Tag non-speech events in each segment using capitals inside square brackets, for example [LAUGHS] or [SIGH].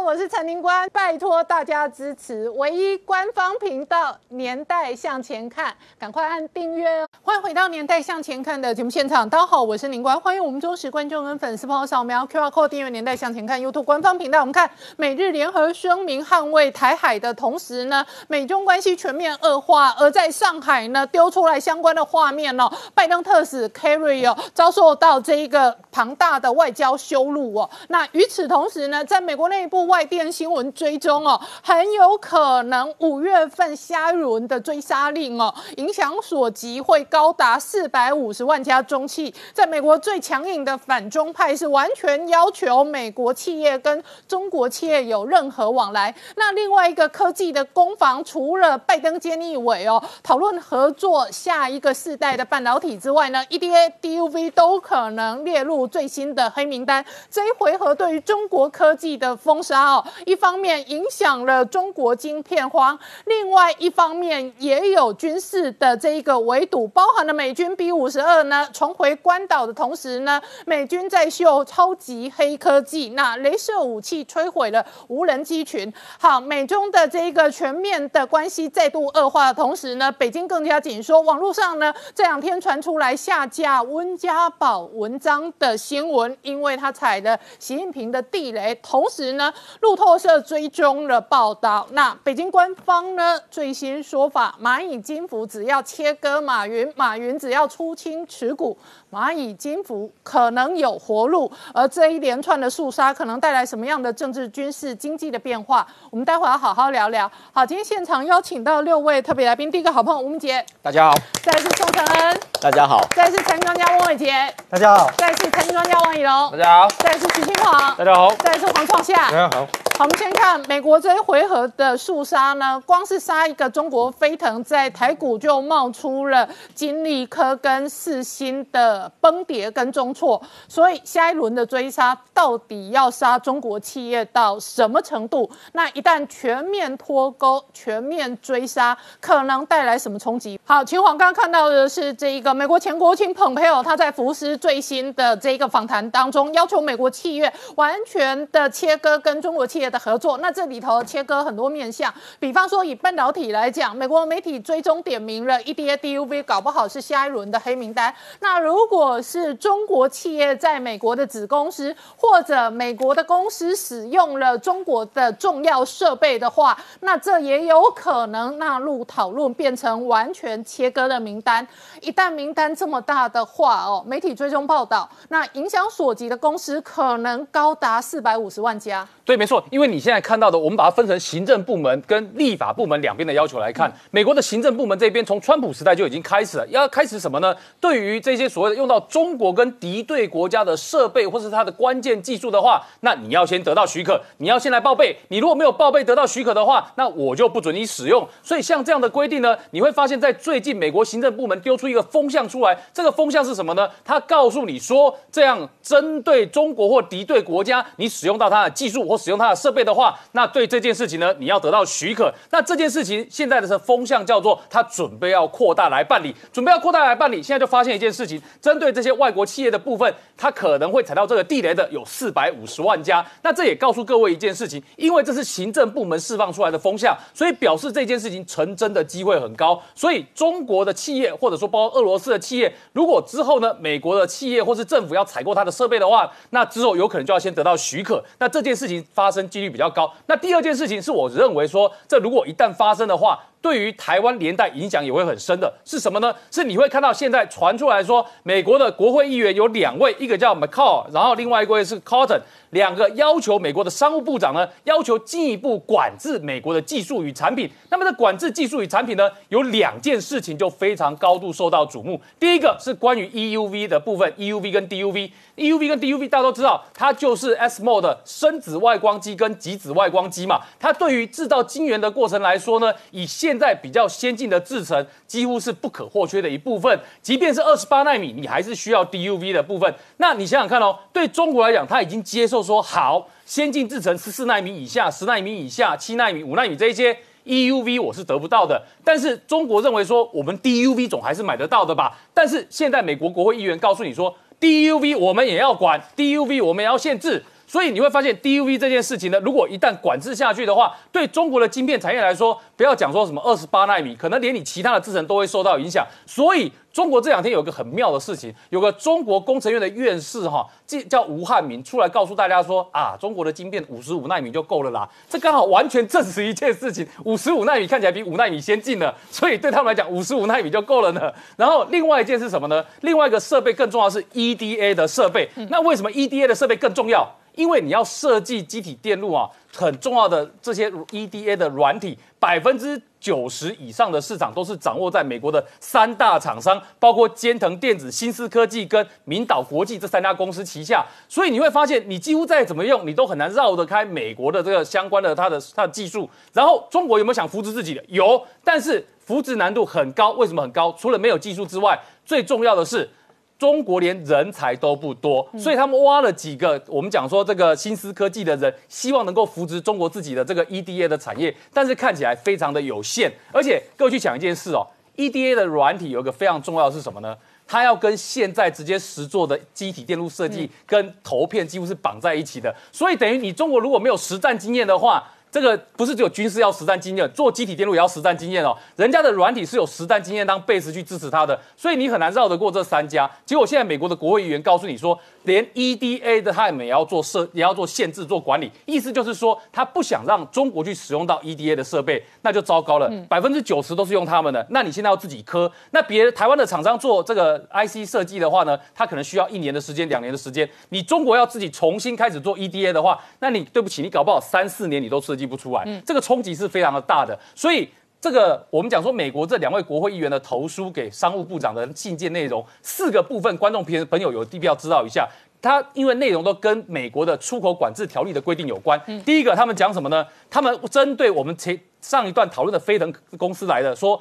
我是陈宁官，拜托大家支持唯一官方频道《年代向前看》，赶快按订阅哦！欢迎回到《年代向前看》的节目现场，大家好，我是宁官，欢迎我们忠实观众跟粉丝朋友扫描 QR Code 订阅《年代向前看》YouTube 官方频道。我们看美日联合声明捍卫台海的同时呢，美中关系全面恶化，而在上海呢丢出来相关的画面哦，拜登特使 Kerry 哦遭受到这一个庞大的外交羞辱哦。那与此同时呢，在美国内部外电新闻追踪哦，很有可能五月份下一轮的追杀令哦，影响所及会高达四百五十万家中企。在美国最强硬的反中派是完全要求美国企业跟中国企业有任何往来。那另外一个科技的攻防，除了拜登菅义伟哦讨论合作下一个世代的半导体之外呢，EDA、DUV 都可能列入最新的黑名单。这一回合对于中国科技的封杀哦，一方面影响了中国晶片荒，另外一方面也有军事的这一个围堵，包含了美军 B 五十二呢重回关岛的同时呢，美军在秀超级黑科技，那镭射武器摧毁了无人机群。好，美中的这一个全面的关系再度恶化的同时呢，北京更加紧缩。网络上呢这两天传出来下架温家宝文章的新闻，因为他踩了习近平的地雷。同时呢，路透社追踪了报道，那北京官方呢最新说法，蚂蚁金服只要切割马云，马云只要出清持股，蚂蚁金服可能有活路。而这一连串的肃杀，可能带来什么样的政治、军事、经济的变化？我们待会儿要好好聊聊。好，今天现场邀请到六位特别来宾，第一个好朋友吴明杰，大家好，再来是宋承恩，大家好，再来是陈专家翁伟杰，大家好，再来是陈专家王以龙，大家好，再来是徐清华，大家好，再来是黄创夏。大家好。好，我们先看美国这一回合的肃杀呢，光是杀一个中国飞腾，在台股就冒出了金利科跟四星的崩跌跟中挫，所以下一轮的追杀到底要杀中国企业到什么程度？那一旦全面脱钩、全面追杀，可能带来什么冲击？好，秦皇刚刚看到的是这一个美国前国务卿蓬佩奥他在福斯最新的这一个访谈当中，要求美国企业完全的切割跟中国企业的合作。那这里头切割很多面向，比方说以半导体来讲，美国媒体追踪点名了 EDA、DUV，搞不好是下一轮的黑名单。那如果是中国企业在美国的子公司，或者美国的公司使用了中国的重要设备的话，那这也有可能纳入讨论，变成完全切割的名单。一旦名单这么大的话，哦，媒体追踪报道，那影响所及的公司可能高达四百五十万家。对，没错，因为你现在看到的，我们把它分成行政部门跟立法部门两边的要求来看。美国的行政部门这边，从川普时代就已经开始了，要开始什么呢？对于这些所谓的用到中国跟敌对国家的设备或是它的关键技术的话，那你要先得到许可，你要先来报备。你如果没有报备得到许可的话，那我就不准你使用。所以像这样的规定呢，你会发现在最近美国行政部门丢出一个风向出来，这个风向是什么呢？它告诉你说，这样针对中国或敌对国家，你使用到它的技术或使用它的设备的话，那对这件事情呢，你要得到许可。那这件事情现在的是风向叫做，它准备要扩大来办理，准备要扩大来办理。现在就发现一件事情，针对这些外国企业的部分，它可能会踩到这个地雷的有四百五十万家。那这也告诉各位一件事情，因为这是行政部门释放出来的风向，所以表示这件事情成真的机会很高。所以中国的企业，或者说包括俄罗斯的企业，如果之后呢，美国的企业或是政府要采购它的设备的话，那之后有可能就要先得到许可。那这件事情发生几率比较高。那第二件事情是我认为说，这如果一旦发生的话，对于台湾连带影响也会很深的，是什么呢？是你会看到现在传出来说，美美国的国会议员有两位，一个叫 McCall，然后另外一位是 Cotton，两个要求美国的商务部长呢，要求进一步管制美国的技术与产品。那么这管制技术与产品呢，有两件事情就非常高度受到瞩目。第一个是关于 EUV 的部分，EUV 跟 DUV EUV 跟 DUV 大家都知道，它就是 SMO 的深紫外光机跟极紫外光机嘛。它对于制造晶圆的过程来说呢，以现在比较先进的制程，几乎是不可或缺的一部分。即便是二十八纳米，你还是需要 DUV 的部分。那你想想看哦，对中国来讲，它已经接受说好，先进制程十四纳米以下、十纳米以下、七纳米、五纳米这一些 EUV 我是得不到的。但是中国认为说，我们 DUV 总还是买得到的吧？但是现在美国国会议员告诉你说，DUV 我们也要管，DUV 我们也要限制。所以你会发现 DUV 这件事情呢，如果一旦管制下去的话，对中国的晶片产业来说，不要讲说什么二十八纳米，可能连你其他的制程都会受到影响。所以中国这两天有个很妙的事情，有个中国工程院的院士哈，叫吴汉民出来告诉大家说啊，中国的晶片五十五纳米就够了啦。这刚好完全证实一件事情，五十五纳米看起来比五纳米先进了，所以对他们来讲，五十五纳米就够了呢。然后另外一件是什么呢？另外一个设备更重要是 EDA 的设备。那为什么 EDA 的设备更重要？因为你要设计机体电路啊，很重要的这些 EDA 的软体，百分之九十以上的市场都是掌握在美国的三大厂商，包括尖腾电子、新思科技跟明岛国际这三家公司旗下。所以你会发现，你几乎再怎么用，你都很难绕得开美国的这个相关的它的它的技术。然后中国有没有想扶持自己的？有，但是扶持难度很高。为什么很高？除了没有技术之外，最重要的是。中国连人才都不多，所以他们挖了几个我们讲说这个新思科技的人，希望能够扶植中国自己的这个 EDA 的产业，但是看起来非常的有限。而且各位去想一件事哦，EDA 的软体有一个非常重要的是什么呢？它要跟现在直接实做的机体电路设计跟投片几乎是绑在一起的，所以等于你中国如果没有实战经验的话。这个不是只有军事要实战经验，做机体电路也要实战经验哦。人家的软体是有实战经验当 base 去支持他的，所以你很难绕得过这三家。结果现在美国的国会议员告诉你说，连 EDA 的他们也要做设，也要做限制、做管理，意思就是说他不想让中国去使用到 EDA 的设备，那就糟糕了。百分之九十都是用他们的，那你现在要自己磕，那别台湾的厂商做这个 IC 设计的话呢，他可能需要一年的时间、两年的时间。你中国要自己重新开始做 EDA 的话，那你对不起，你搞不好三四年你都设计不出来，这个冲击是非常的大的。所以这个我们讲说，美国这两位国会议员的投书给商务部长的信件内容，四个部分，观众朋朋友有必要知道一下。他因为内容都跟美国的出口管制条例的规定有关。第一个，他们讲什么呢？他们针对我们前上一段讨论的飞腾公司来的，说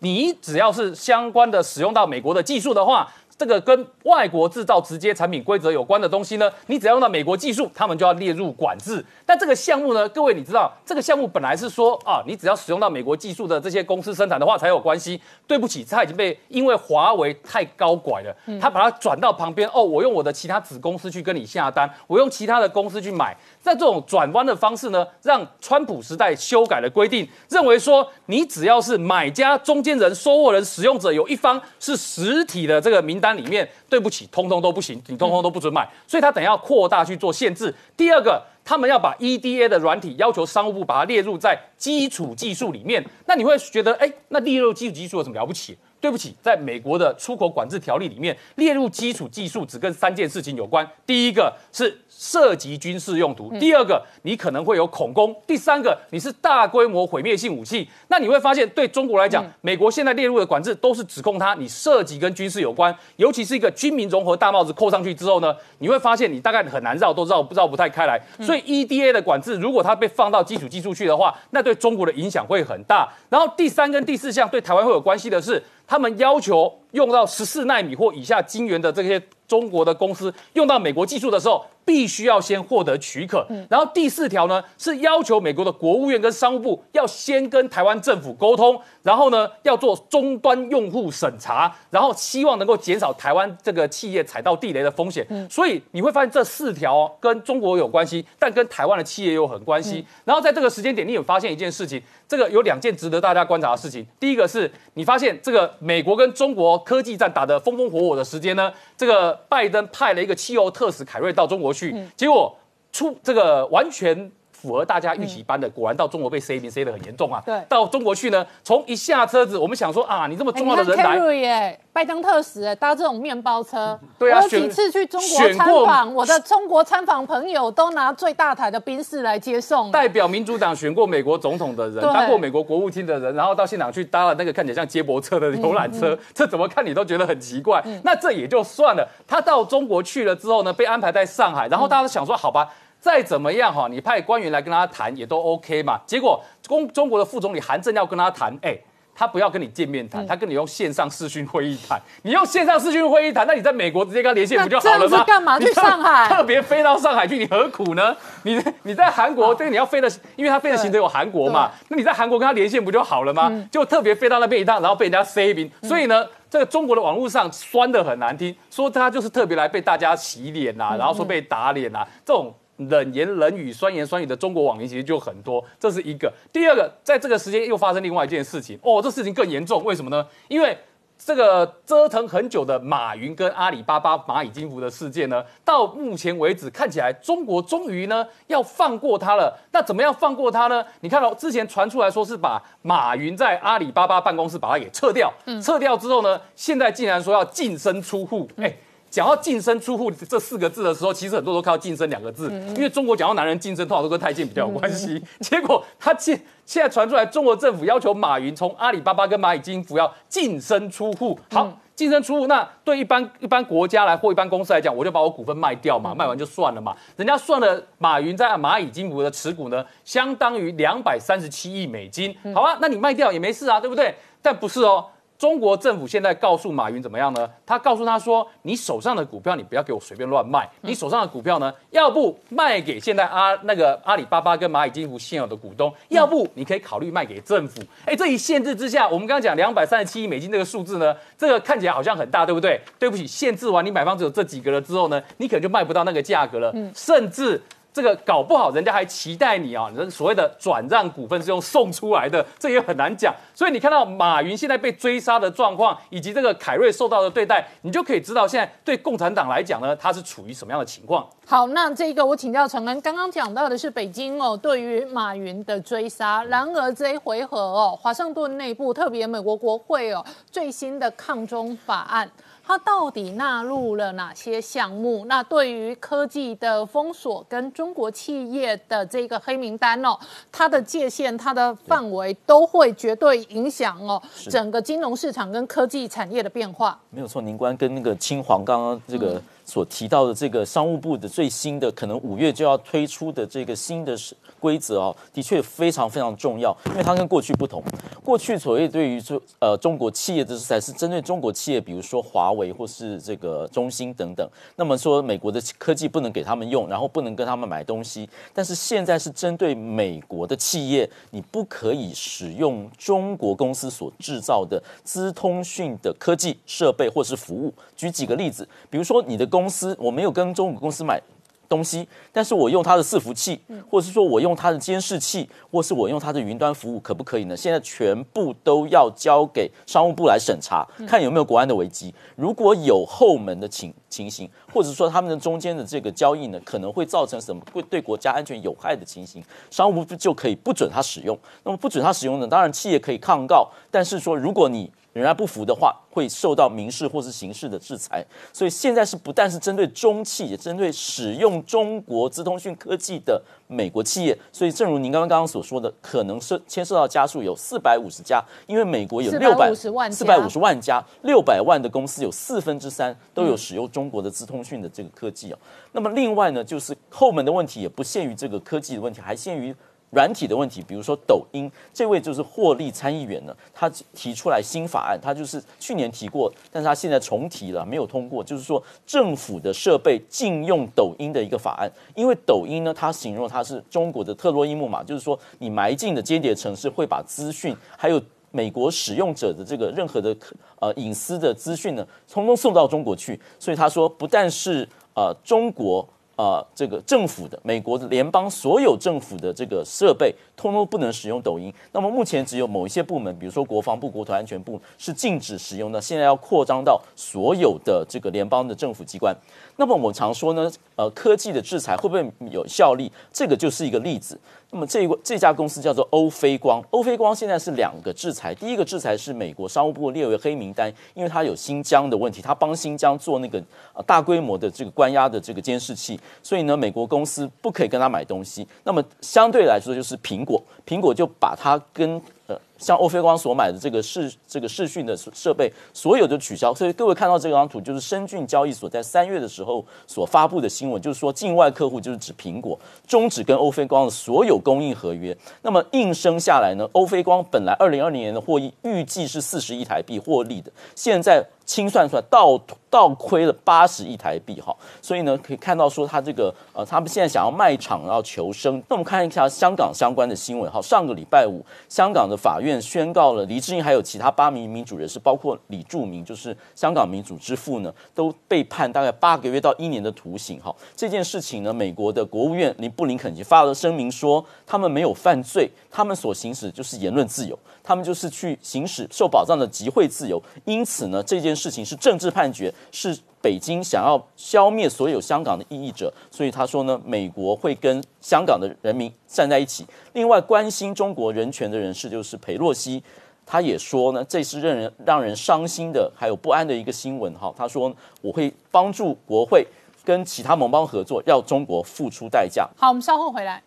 你只要是相关的使用到美国的技术的话。这个跟外国制造直接产品规则有关的东西呢，你只要用到美国技术，他们就要列入管制。但这个项目呢，各位你知道，这个项目本来是说啊，你只要使用到美国技术的这些公司生产的话才有关系。对不起，它已经被因为华为太高拐了，他把它转到旁边哦，我用我的其他子公司去跟你下单，我用其他的公司去买。在这种转弯的方式呢，让川普时代修改了规定，认为说你只要是买家、中间人、收货人、使用者有一方是实体的这个名单单里面，对不起，通通都不行，你通通都不准买。所以他等要扩大去做限制。第二个，他们要把 EDA 的软体要求商务部把它列入在基础技术里面。那你会觉得，哎，那列入基础技术有什么了不起？对不起，在美国的出口管制条例里面，列入基础技术只跟三件事情有关。第一个是涉及军事用途，第二个你可能会有恐攻，第三个你是大规模毁灭性武器。那你会发现，对中国来讲，美国现在列入的管制都是指控它你涉及跟军事有关，尤其是一个军民融合大帽子扣上去之后呢，你会发现你大概很难绕，都绕不绕不太开来。所以 EDA 的管制如果它被放到基础技术去的话，那对中国的影响会很大。然后第三跟第四项对台湾会有关系的是。他们要求用到十四纳米或以下晶圆的这些中国的公司用到美国技术的时候。必须要先获得许可，然后第四条呢是要求美国的国务院跟商务部要先跟台湾政府沟通，然后呢要做终端用户审查，然后希望能够减少台湾这个企业踩到地雷的风险。所以你会发现这四条跟中国有关系，但跟台湾的企业又很关系。然后在这个时间点，你有发现一件事情，这个有两件值得大家观察的事情。第一个是你发现这个美国跟中国科技战打得风风火火的时间呢，这个拜登派了一个汽油特使凯瑞到中国。去，结果出这个完全符合大家预期般的，果然到中国被塞名塞的很严重啊。对，到中国去呢，从一下车子，我们想说啊，你这么重要的人来，拜登特使搭这种面包车，[LAUGHS] 我有几次去中国参访，我的中国参访朋友都拿最大台的宾士来接送。代表民主党选过美国总统的人，当过美国国务卿的人，然后到现场去搭了那个看起来像接驳车的游览车，这怎么看你都觉得很奇怪。那这也就算了，他到中国去了之后呢，被安排在上海，然后大家都想说，好吧。再怎么样哈，你派官员来跟他谈也都 OK 嘛。结果中中国的副总理韩正要跟他谈，哎，他不要跟你见面谈，他跟你用线上视讯会议谈。你用线上视讯会议谈，那你在美国直接跟他连线不就好了吗？干嘛去上海？特别飞到上海去，你何苦呢？你你在韩国，这个你要飞的，因为他飞的行程有韩国嘛。那你在韩国跟他连线不就好了吗？就特别飞到那边一趟，然后被人家塞兵。所以呢，这个中国的网络上酸的很难听，说他就是特别来被大家洗脸呐，然后说被打脸呐，这种。冷言冷语、酸言酸语的中国网民其实就很多，这是一个。第二个，在这个时间又发生另外一件事情哦，这事情更严重，为什么呢？因为这个折腾很久的马云跟阿里巴巴蚂蚁金服的事件呢，到目前为止看起来中国终于呢要放过他了。那怎么样放过他呢？你看到之前传出来说是把马云在阿里巴巴办公室把他给撤掉，撤掉之后呢，现在竟然说要净身出户，哎。讲到净身出户这四个字的时候，其实很多都靠净身两个字，因为中国讲到男人净身，通常都跟太监比较有关系。[LAUGHS] 结果他现现在传出来，中国政府要求马云从阿里巴巴跟蚂蚁金服要净身出户。好，净身出户，那对一般一般国家来或一般公司来讲，我就把我股份卖掉嘛，卖完就算了嘛。人家算了，马云在蚂蚁金服的持股呢，相当于两百三十七亿美金。好啊，那你卖掉也没事啊，对不对？但不是哦。中国政府现在告诉马云怎么样呢？他告诉他说：“你手上的股票，你不要给我随便乱卖。你手上的股票呢，要不卖给现在阿那个阿里巴巴跟蚂蚁金服现有的股东，要不你可以考虑卖给政府。哎，这一限制之下，我们刚刚讲两百三十七亿美金这个数字呢，这个看起来好像很大，对不对？对不起，限制完你买方只有这几个了之后呢，你可能就卖不到那个价格了，甚至。”这个搞不好，人家还期待你啊！人所谓的转让股份是用送出来的，这也很难讲。所以你看到马云现在被追杀的状况，以及这个凯瑞受到的对待，你就可以知道现在对共产党来讲呢，它是处于什么样的情况。好，那这个我请教陈恩，刚刚讲到的是北京哦对于马云的追杀，然而这一回合哦，华盛顿内部特别美国国会哦最新的抗中法案。它到底纳入了哪些项目？那对于科技的封锁跟中国企业的这个黑名单哦，它的界限、它的范围都会绝对影响哦整个金融市场跟科技产业的变化。没有错，宁官跟那个青黄刚刚这个所提到的这个商务部的最新的，可能五月就要推出的这个新的。规则哦，的确非常非常重要，因为它跟过去不同。过去所谓对于中呃中国企业的制裁是针对中国企业，比如说华为或是这个中兴等等。那么说美国的科技不能给他们用，然后不能跟他们买东西。但是现在是针对美国的企业，你不可以使用中国公司所制造的资通讯的科技设备或是服务。举几个例子，比如说你的公司，我没有跟中国公司买。东西，但是我用它的伺服器，或者是说我用它的监视器，或是我用它的云端服务，可不可以呢？现在全部都要交给商务部来审查，看有没有国安的危机。如果有后门的情情形，或者说他们的中间的这个交易呢，可能会造成什么会对国家安全有害的情形，商务部就可以不准他使用。那么不准他使用呢？当然企业可以抗告，但是说如果你仍然不服的话，会受到民事或是刑事的制裁。所以现在是不但是针对中企，也针对使用中国资通讯科技的美国企业。所以正如您刚刚刚刚所说的，可能是牵涉到家数有四百五十家，因为美国有六百四百五十万家，六百万的公司有四分之三都有使用中国的资通讯的这个科技哦。那么另外呢，就是后门的问题也不限于这个科技的问题，还限于。软体的问题，比如说抖音，这位就是获利参议员呢，他提出来新法案，他就是去年提过，但是他现在重提了，没有通过，就是说政府的设备禁用抖音的一个法案，因为抖音呢，它形容它是中国的特洛伊木马，就是说你埋进的间谍城市会把资讯，还有美国使用者的这个任何的呃隐私的资讯呢，通通送到中国去，所以他说不但是呃中国。啊，这个政府的美国的联邦所有政府的这个设备，通通不能使用抖音。那么目前只有某一些部门，比如说国防部、国土安全部是禁止使用的。现在要扩张到所有的这个联邦的政府机关。那么我们常说呢，呃，科技的制裁会不会有效力？这个就是一个例子。那么这一个这家公司叫做欧菲光，欧菲光现在是两个制裁，第一个制裁是美国商务部列为黑名单，因为它有新疆的问题，它帮新疆做那个呃大规模的这个关押的这个监视器，所以呢，美国公司不可以跟他买东西。那么相对来说就是苹果，苹果就把它跟呃。像欧菲光所买的这个视这个视讯的设备，所有的取消。所以各位看到这张图，就是深骏交易所在三月的时候所发布的新闻，就是说境外客户就是指苹果终止跟欧菲光的所有供应合约。那么应声下来呢，欧菲光本来二零二零年的获益预计是四十亿台币获利的，现在清算出来倒倒亏了八十亿台币哈，所以呢可以看到说他这个呃他们现在想要卖场要求生。那我们看一下香港相关的新闻哈，上个礼拜五香港的法院宣告了黎智英还有其他八名民主人士，包括李柱明就是香港民主之父呢，都被判大概八个月到一年的徒刑哈。这件事情呢，美国的国务院林布林肯已经发了声明说，他们没有犯罪，他们所行使就是言论自由，他们就是去行使受保障的集会自由，因此呢这件事情是政治判决，是北京想要消灭所有香港的异议者，所以他说呢，美国会跟香港的人民站在一起。另外，关心中国人权的人士就是裴洛西，他也说呢，这是让人让人伤心的，还有不安的一个新闻哈。他说我会帮助国会跟其他盟邦合作，要中国付出代价。好，我们稍后回来。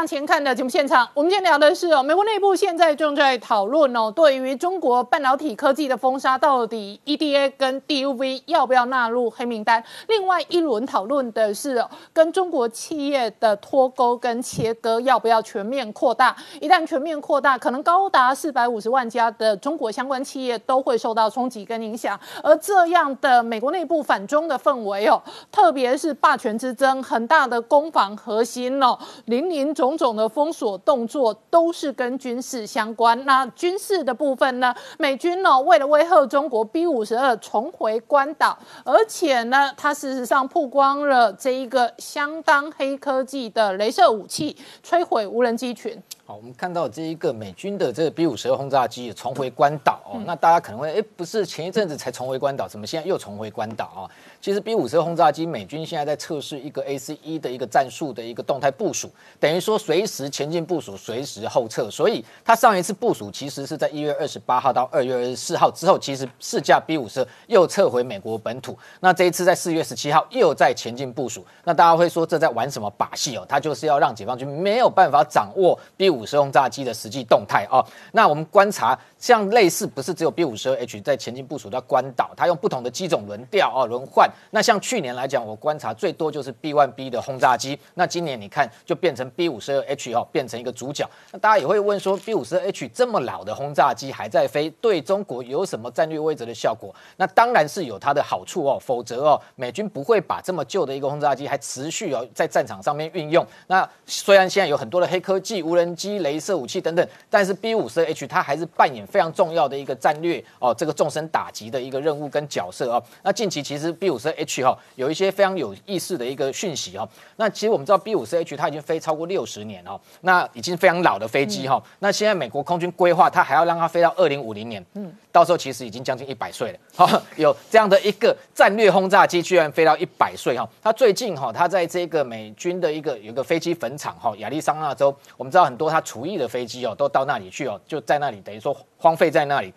向前看的节目现场，我们今天聊的是哦，美国内部现在正在讨论哦，对于中国半导体科技的封杀，到底 EDA 跟 DUV 要不要纳入黑名单？另外一轮讨论的是哦，跟中国企业的脱钩跟切割要不要全面扩大？一旦全面扩大，可能高达四百五十万家的中国相关企业都会受到冲击跟影响。而这样的美国内部反中的氛围哦，特别是霸权之争，很大的攻防核心哦，零。林种种的封锁动作都是跟军事相关。那军事的部分呢？美军呢为了威吓中国，B 五十二重回关岛，而且呢，它事实上曝光了这一个相当黑科技的镭射武器，摧毁无人机群。好，我们看到这一个美军的这个 B 五十二轰炸机重回关岛哦。那大家可能会，哎，不是前一阵子才重回关岛，怎么现在又重回关岛啊？其实 B 五十轰炸机，美军现在在测试一个 A C E 的一个战术的一个动态部署，等于说随时前进部署，随时后撤。所以它上一次部署其实是在一月二十八号到二月二十四号之后，其实试驾 B 五十又撤回美国本土。那这一次在四月十七号又在前进部署。那大家会说这在玩什么把戏哦？它就是要让解放军没有办法掌握 B 五十轰炸机的实际动态哦。那我们观察。像类似不是只有 B 五十二 H 在前进部署到关岛，它用不同的机种轮调哦轮换。那像去年来讲我观察最多就是 b one b 的轰炸机。那今年你看就变成 b 五十二 h 哦变成一个主角。那大家也会问说 b 五十二 h 这么老的轰炸机还在飞对中国有什么战略位置的效果？那当然是有它的好处哦否则哦美军不会把这么旧的一个轰炸机还持续哦在战场上面运用。那虽然现在有很多的黑科技无人机镭射武器等等但是 b 五十二 h 它还是扮演非常重要的一个战略哦这个纵深打击的一个任务跟角色哦。那近期其实 b 五十 H 哈、哦，有一些非常有意思的一个讯息哈、哦。那其实我们知道 B 五十 H 它已经飞超过六十年哦，那已经非常老的飞机哈、哦。那现在美国空军规划它还要让它飞到二零五零年，嗯，到时候其实已经将近一百岁了。好、哦，有这样的一个战略轰炸机居然飞到一百岁哈。它最近哈、哦，它在这个美军的一个有一个飞机坟场哈、哦，亚利桑那州，我们知道很多它厨艺的飞机哦，都到那里去哦，就在那里等于说荒废在那里。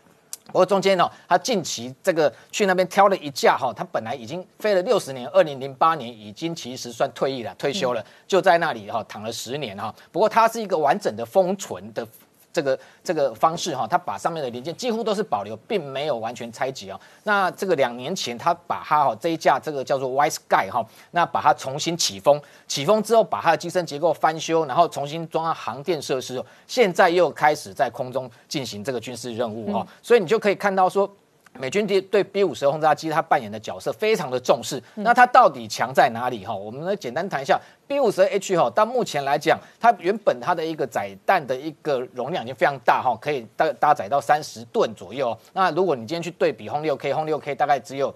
不过中间呢，他近期这个去那边挑了一架哈，他本来已经飞了六十年，二零零八年已经其实算退役了，退休了，就在那里哈躺了十年哈。不过它是一个完整的封存的。这个这个方式哈，他把上面的零件几乎都是保留，并没有完全拆解哦。那这个两年前他把它哈这一架这个叫做 Y Sky 哈，那把它重新起风，起风之后把它的机身结构翻修，然后重新装上航电设施，现在又开始在空中进行这个军事任务哈。所以你就可以看到说。美军对对 B 五十轰炸机它扮演的角色非常的重视，那它到底强在哪里哈？我们来简单谈一下 B 五十 H 哈，到目前来讲，它原本它的一个载弹的一个容量已经非常大哈，可以搭搭载到三十吨左右。那如果你今天去对比轰六 K，轰六 K 大概只有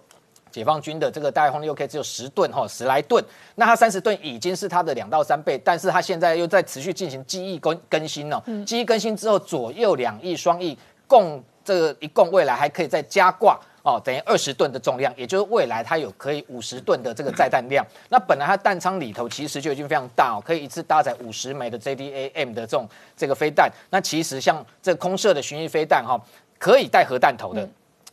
解放军的这个大概轰六 K 只有十吨哈，十来吨，那它三十吨已经是它的两到三倍，但是它现在又在持续进行机翼更更新了，机翼更新之后左右两翼双翼共。这个一共未来还可以再加挂哦，等于二十吨的重量，也就是未来它有可以五十吨的这个载弹量。那本来它弹仓里头其实就已经非常大哦，可以一次搭载五十枚的 JDAM 的这种这个飞弹。那其实像这空射的巡弋飞弹哈，可以带核弹头的。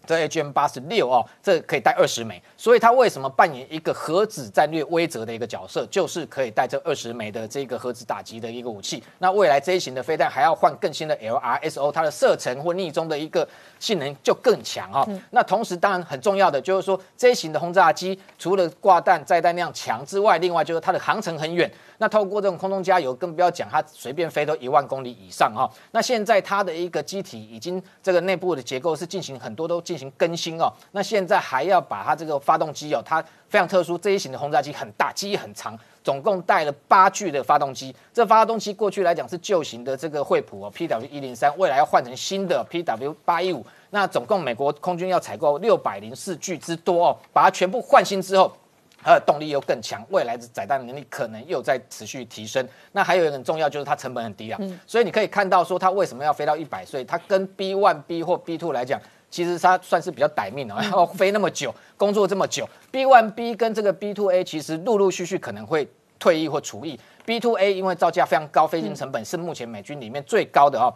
这 HM 八十六哦，这可以带二十枚，所以它为什么扮演一个核子战略威慑的一个角色，就是可以带这二十枚的这个核子打击的一个武器。那未来这一型的飞弹还要换更新的 LRSO，它的射程或逆中的一个性能就更强哈、那同时当然很重要的就是说这一型的轰炸机除了挂弹载弹量强之外，另外就是它的航程很远。那透过这种空中加油，更不要讲它随便飞都一万公里以上哈、那现在它的一个机体已经这个内部的结构是进行很多都进行更新哦。那现在还要把它这个发动机哦，它非常特殊，这一型的轰炸机很大，机翼很长，总共带了八具的发动机。这发动机过去来讲是旧型的这个惠普哦，PW 一零三，未来要换成新的 PW 八一五。那总共美国空军要采购六百零四具之多哦，把它全部换新之后。它的动力又更强，未来的载弹能力可能又在持续提升。那还有一个很重要，就是它成本很低啊。所以你可以看到说它为什么要飞到一百岁，它跟 B one B 或 B two 来讲，其实它算是比较歹命哦，要飞那么久，工作这么久。B one B 跟这个 B two A 其实陆陆续续可能会退役或除役。B two A 因为造价非常高，飞行成本是目前美军里面最高的哦，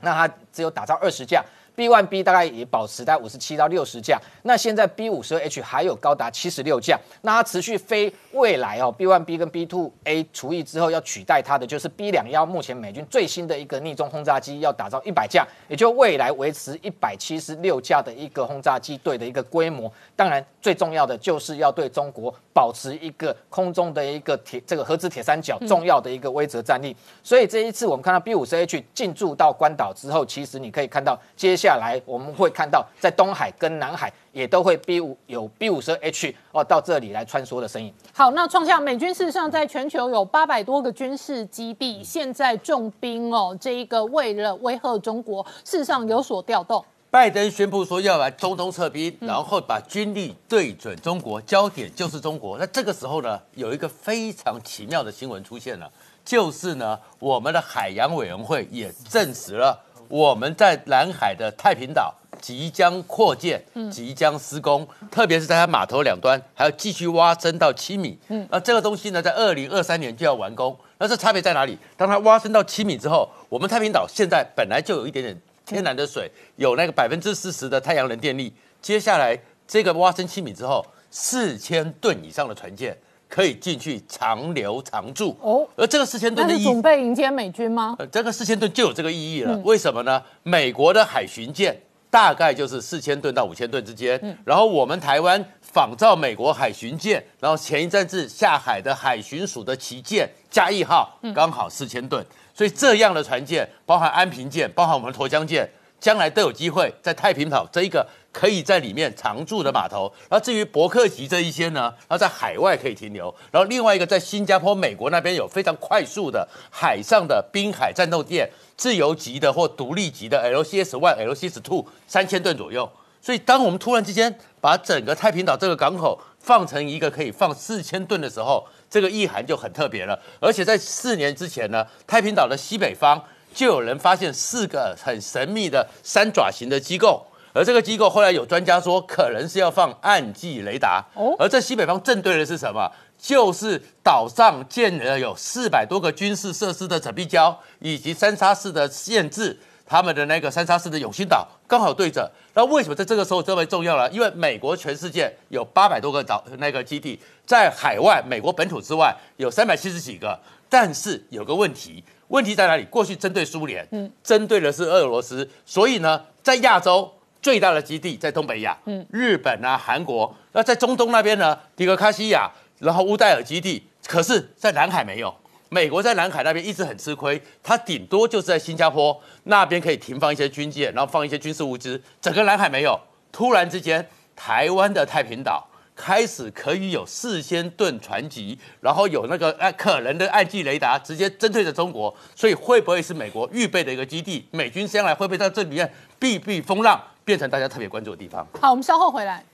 那它只有打造二十架。B one B 大概也保持在五十七到六十架，那现在 B 五十二 H 还有高达七十六架，那它持续飞，未来哦 B one B 跟 B two A 除役之后要取代它的就是 B 两幺，目前美军最新的一个逆中轰炸机要打造一百架，也就未来维持一百七十六架的一个轰炸机队的一个规模。当然，最重要的就是要对中国保持一个空中的一个铁这个核子铁三角重要的一个威慑战力。所以这一次我们看到 B 五十 H 进驻到关岛之后，其实你可以看到接下来我们会看到在东海跟南海也都会 B 五有 B 五十 H 哦到这里来穿梭的身影。好，那创下美军事实上在全球有八百多个军事基地，现在重兵哦，这一个为了威吓中国，事实上有所调动。拜登宣布说要来中东撤兵，然后把军力对准中国，焦点就是中国。那这个时候呢，有一个非常奇妙的新闻出现了，就是呢，我们的海洋委员会也证实了，我们在南海的太平岛即将扩建，即将施工，特别是在它码头两端还要继续挖深到七米。嗯，那这个东西呢，在二零二三年就要完工。那这差别在哪里？当它挖深到七米之后，我们太平岛现在本来就有一点点。天然的水有那个百分之四十的太阳能电力，接下来这个挖深七米之后，四千吨以上的船舰可以进去长留常驻哦哦。而这个四千吨的意义，准备迎接美军吗？呃，这个四千吨就有这个意义了。为什么呢？美国的海巡舰大概就是四千吨到五千吨之间，然后我们台湾仿照美国海巡舰，然后前一阵子下海的海巡署的旗舰嘉义号刚好四千吨。所以这样的船舰，包含安平舰，包含我们沱江舰，将来都有机会在太平岛这一个可以在里面常驻的码头。然后至于伯克级这一些呢，然后在海外可以停留。然后另外一个在新加坡、美国那边有非常快速的海上的滨海战斗舰，自由级的或独立级的 LCS One、LCS Two 三千吨左右。所以当我们突然之间把整个太平岛这个港口放成一个可以放四千吨的时候，这个意涵就很特别了，而且在四年之前呢，太平岛的西北方就有人发现四个很神秘的三爪形的机构，而这个机构后来有专家说，可能是要放暗记雷达。哦而这西北方正对的是什么？就是岛上建了有四百多个军事设施的整壁礁，以及三沙市的限制。他们的那个三沙市的永兴岛刚好对着，那为什么在这个时候这么重要呢？因为美国全世界有八百多个岛那个基地，在海外美国本土之外有三百七十几个，但是有个问题，问题在哪里？过去针对苏联，嗯，针对的是俄罗斯，所以呢，在亚洲最大的基地在东北亚，嗯，日本啊、韩国，那在中东那边呢，迪格卡西亚，然后乌代尔基地，可是在南海没有。美国在南海那边一直很吃亏，它顶多就是在新加坡那边可以停放一些军舰，然后放一些军事物资，整个南海没有。突然之间，台湾的太平岛开始可以有四千吨船级，然后有那个哎可能的暗记雷达直接针对着中国，所以会不会是美国预备的一个基地？美军将来会不会在这里面避避风浪，变成大家特别关注的地方？好，我们稍后回来。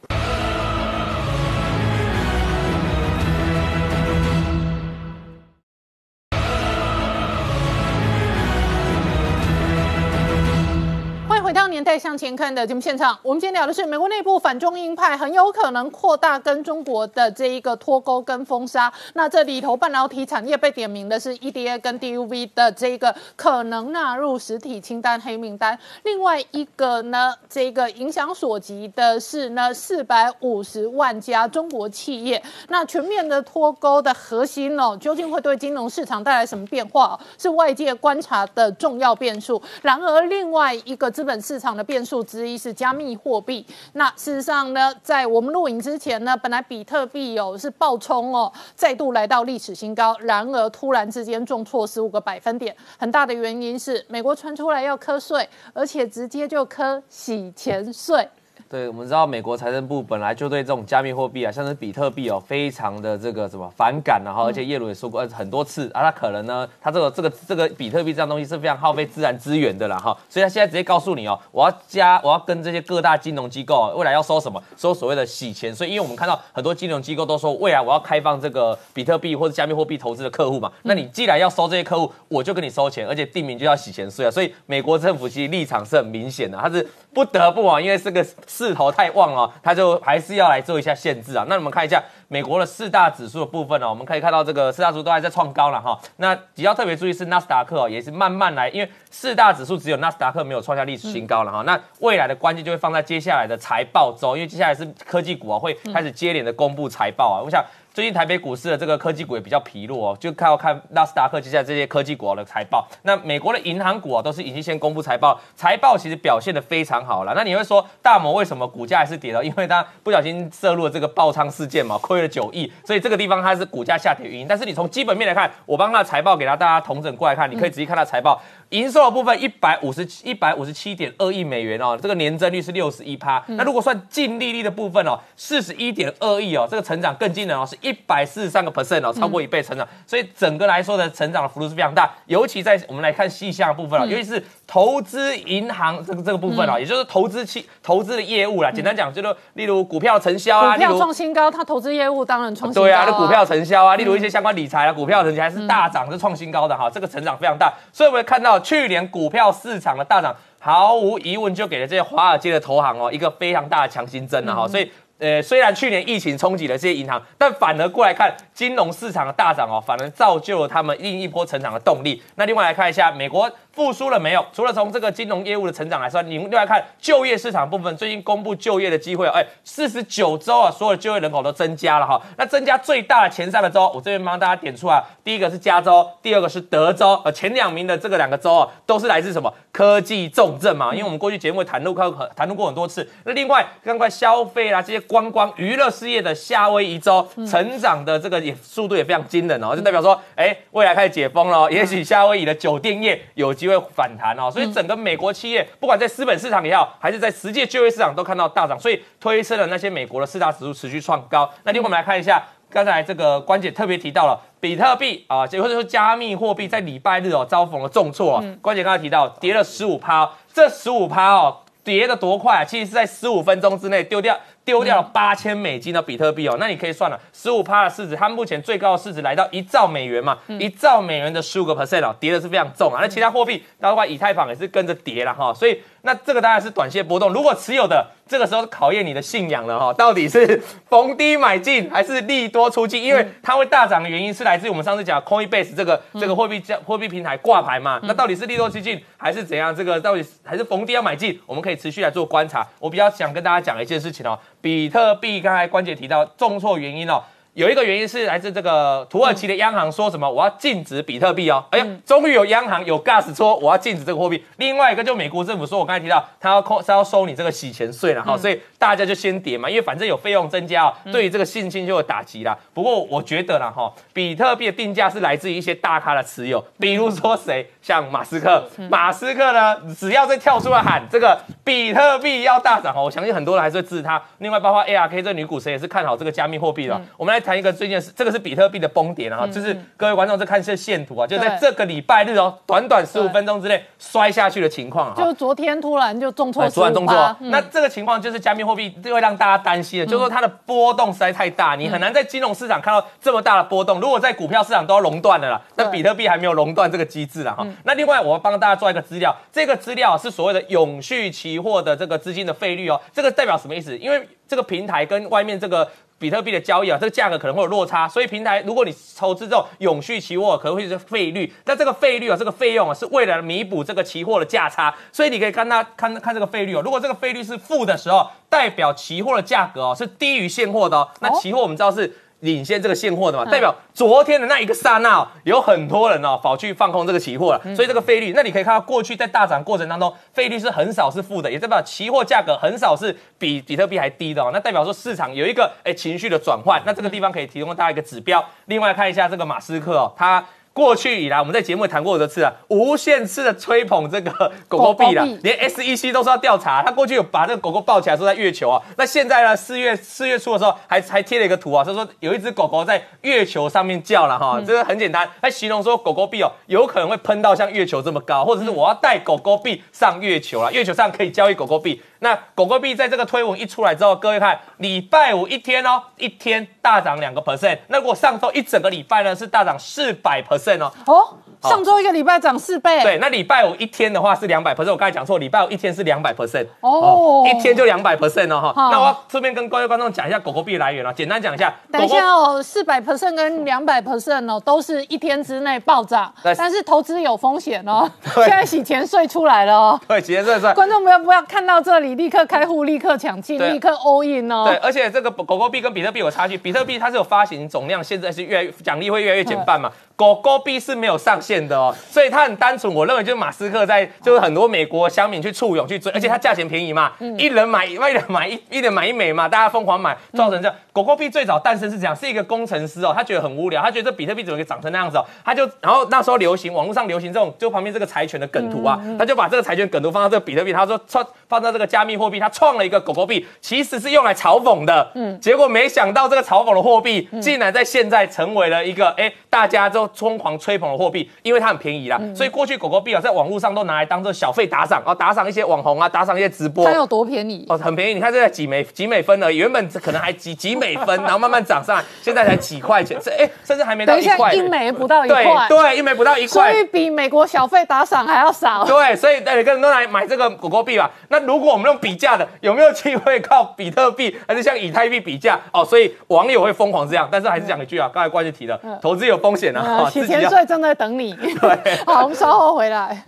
向前看的节目现场，我们今天聊的是美国内部反中鹰派很有可能扩大跟中国的这一个脱钩跟封杀。那这里头半导体产业被点名的是 EDA 跟 DUV 的这个可能纳入实体清单黑名单。另外一个呢，这个影响所及的是呢四百五十万家中国企业。那全面的脱钩的核心哦，究竟会对金融市场带来什么变化？是外界观察的重要变数。然而另外一个资本市场的变数之一是加密货币。那事实上呢，在我们录影之前呢，本来比特币有是暴冲哦，再度来到历史新高。然而突然之间重挫十五个百分点，很大的原因是美国传出来要瞌税，而且直接就瞌洗钱税。对，我们知道美国财政部本来就对这种加密货币啊，像是比特币哦，非常的这个什么反感，然后而且耶鲁也说过很多次啊，他可能呢，他这个这个这个比特币这样东西是非常耗费自然资源的啦哈，所以他现在直接告诉你哦，我要加，我要跟这些各大金融机构啊未来要收什么，收所谓的洗钱，所以因为我们看到很多金融机构都说未来我要开放这个比特币或者加密货币投资的客户嘛，那你既然要收这些客户，我就跟你收钱，而且定名就要洗钱税啊，所以美国政府其实立场是很明显的，他是不得不啊，因为这个势头太旺了。哦，他就还是要来做一下限制啊。那我们看一下美国的四大指数的部分呢，我们可以看到这个四大指数都还在创高了哈。那比较特别注意是纳斯达克也是慢慢来，因为四大指数只有纳斯达克没有创下历史新高了哈。那未来的关键就会放在接下来的财报周，因为接下来是科技股啊会开始接连的公布财报啊。我想。最近台北股市的这个科技股也比较疲弱哦，就看要看纳斯达克接下来这些科技股的财报。那美国的银行股啊，都是已经先公布财报，财报其实表现的非常好了。那你会说大摩为什么股价还是跌了？因为它不小心涉入了这个爆仓事件嘛，亏了九亿，所以这个地方它是股价下跌原因。但是你从基本面来看，我帮它的财报给它大家同整过来看，你可以仔细看它财报。营收的部分一百五十一百五十七点二亿美元哦，这个年增率是六十一趴。那如果算净利率的部分哦，四十一点二亿哦，这个成长更惊人哦，是一百四十三个 percent 哦，超过一倍成长。所以整个来说的成长的幅度是非常大。尤其在我们来看细项部分啊，尤其是投资银行这个这个部分啊，也就是投资期投资的业务啦。简单讲，就是例如股票承销啊，股票创新高，它投资业务当然创新高。对啊，那股票承销啊，例如一些相关理财啊，股票承销还是大涨，是创新高的哈，这个成长非常大。所以我们看到去年股票。票市场的大涨，毫无疑问就给了这些华尔街的投行哦一个非常大的强心针了哈，所以呃虽然去年疫情冲击了这些银行，但反而过来看金融市场的大涨哦，反而造就了他们另一波成长的动力。那另外来看一下美国。复苏了没有？除了从这个金融业务的成长来说，你们另外看就业市场部分，最近公布就业的机会，哎，四十九州啊，所有的就业人口都增加了哈。那增加最大的前三个州，我这边帮大家点出来，第一个是加州，第二个是德州，呃，前两名的这个两个州啊，都是来自什么科技重镇嘛？因为我们过去节目谈论过，谈论过很多次。那另外，刚刚消费啦，这些观光娱乐事业的夏威夷州，成长的这个也速度也非常惊人哦，就代表说，哎，未来开始解封了，也许夏威夷的酒店业有机。机会反弹哦，所以整个美国企业不管在资本市场也好，还是在实际就业市场都看到大涨，所以推升了那些美国的四大指数持续创高。那另外我们来看一下，刚才这个关姐特别提到了比特币啊，或者说加密货币在礼拜日哦遭逢了重挫。关姐刚才提到跌了十五趴，这十五趴哦跌的多快啊？其实是在十五分钟之内丢掉。丢掉了八千美金的比特币哦，那你可以算了，十五趴的市值，它目前最高的市值来到一兆美元嘛，一兆美元的十五个 percent 哦，跌的是非常重啊。那其他货币，包括以太坊也是跟着跌了哈，所以那这个当然是短线波动。如果持有的这个时候考验你的信仰了哈，到底是逢低买进还是利多出尽？因为它会大涨的原因是来自于我们上次讲 Coinbase 这个这个货币价货币平台挂牌嘛，那到底是利多出进还是怎样？这个到底还是逢低要买进？我们可以持续来做观察。我比较想跟大家讲一件事情哦。比特币刚才关姐提到重挫原因哦，有一个原因是来自这个土耳其的央行说什么我要禁止比特币哦，哎呀，终于有央行有 gas 说我要禁止这个货币。另外一个就美国政府说，我刚才提到他要扣，他要收你这个洗钱税了哈，所以大家就先跌嘛，因为反正有费用增加哦，对于这个信心就有打击啦。不过我觉得啦哈，比特币的定价是来自于一些大咖的持有，比如说谁。像马斯克，马斯克呢，只要再跳出来喊这个比特币要大涨哦，我相信很多人还是会支持他。另外，包括 ARK 这女股神也是看好这个加密货币的。我们来谈一个最近的是，这个是比特币的崩跌啊，嗯就是各位观众在看是线图啊，就在对这个礼拜日哦，短短十五分钟之内摔下去的情况啊。就昨天突然就重挫突然动作趴，，那这个情况就是加密货币会让大家担心的，就是说它的波动实在太大，你很难在金融市场看到这么大的波动。如果在股票市场都要熔断了啦，那比特币还没有熔断这个机制啦哈。那另外我要帮大家做一个资料，这个资料是所谓的永续期货的这个资金的费率哦，这个代表什么意思？因为这个平台跟外面这个。比特币的交易啊，这个价格可能会有落差，所以平台如果你投资这种永续期货，可能会是费率。那这个费率啊，这个费用啊，是为了弥补这个期货的价差，所以你可以看它看看这个费率哦。如果这个费率是负的时候，代表期货的价格哦是低于现货的哦。那期货我们知道是。领先这个现货的嘛，代表昨天的那一个刹那、哦，有很多人哦跑去放空这个期货了，所以这个费率，那你可以看到过去在大涨过程当中，费率是很少是负的，也代表期货价格很少是比比特币还低的哦，那代表说市场有一个哎情绪的转换，那这个地方可以提供大家一个指标。另外看一下这个马斯克哦，他。过去以来，我们在节目也谈过很多次啊，无限次的吹捧这个 [LAUGHS] 狗狗币啦狗狗，连 SEC 都说要调查。他过去有把这个狗狗抱起来说在月球啊，那现在呢，四月四月初的时候还还贴了一个图啊，他说有一只狗狗在月球上面叫了哈，这个很简单，他形容说狗狗币哦有可能会喷到像月球这么高，或者是我要带狗狗币上月球了，月球上可以交易狗狗币。那狗狗币在这个推文一出来之后，各位看礼拜五一天哦，一天大涨两个 percent，那如果上周一整个礼拜呢是大涨四百 percent 哦。哦，上周一个礼拜涨四倍，对，那礼拜五一天的话是两百 percent，我刚才讲错，礼拜五一天是两百 percent，哦一天就两百 percent 哦哈。好那我要顺便跟各位观众讲一下狗狗币的来源啊，简单讲一下。等一下哦，四百 percent 跟两百 percent 哦，都是一天之内暴涨，但是投资有风险哦。[LAUGHS] 对现在洗钱税出来了哦，对，几天算算。观众不要不要看到这里立刻开户，立刻抢进，立刻 all in 哦。对，而且这个狗狗币跟比特币有差距，比特币它是有发行总量，现在是越来越奖励会越来越减半嘛。狗狗币是没有上限的哦，所以它很单纯。我认为就是马斯克在，就是很多美国乡民去簇拥去追，而且它价钱便宜嘛，一人买一人买一一人买一枚嘛，大家疯狂买，造成这样。狗狗币最早诞生是这样，是一个工程师哦，他觉得很无聊，他觉得这比特币怎么会长成那样子哦，他就然后那时候流行网络上流行这种，就旁边这个柴犬的梗图啊，他就把这个柴犬梗图放到这个比特币，他说创放到这个加密货币，他创了一个狗狗币，其实是用来嘲讽的，嗯，结果没想到这个嘲讽的货币竟然在现在成为了一个哎大家都疯狂吹捧的货币，因为它很便宜啦，所以过去狗狗币啊在网络上都拿来当做小费打赏啊，打赏一些网红啊，打赏一些直播，它有多便宜？哦，很便宜，你看这才几美几美分而已，原本可能还几几美分，然后慢慢涨上来，现在才几块钱，这哎，甚至还没到等一下，一块，一枚不到一对块，对，一枚不到一块所以。比美国小费打赏还要少。对，所以每个人都来买这个狗狗币吧。那如果我们用比价的，有没有机会靠比特币还是像以太币比价？哦，所以网友会疯狂这样。但是还是讲一句啊，刚才关键提的，投资有风险啊，呃，哦洗钱自己要税正在等你。[LAUGHS] 好，我们稍后回来。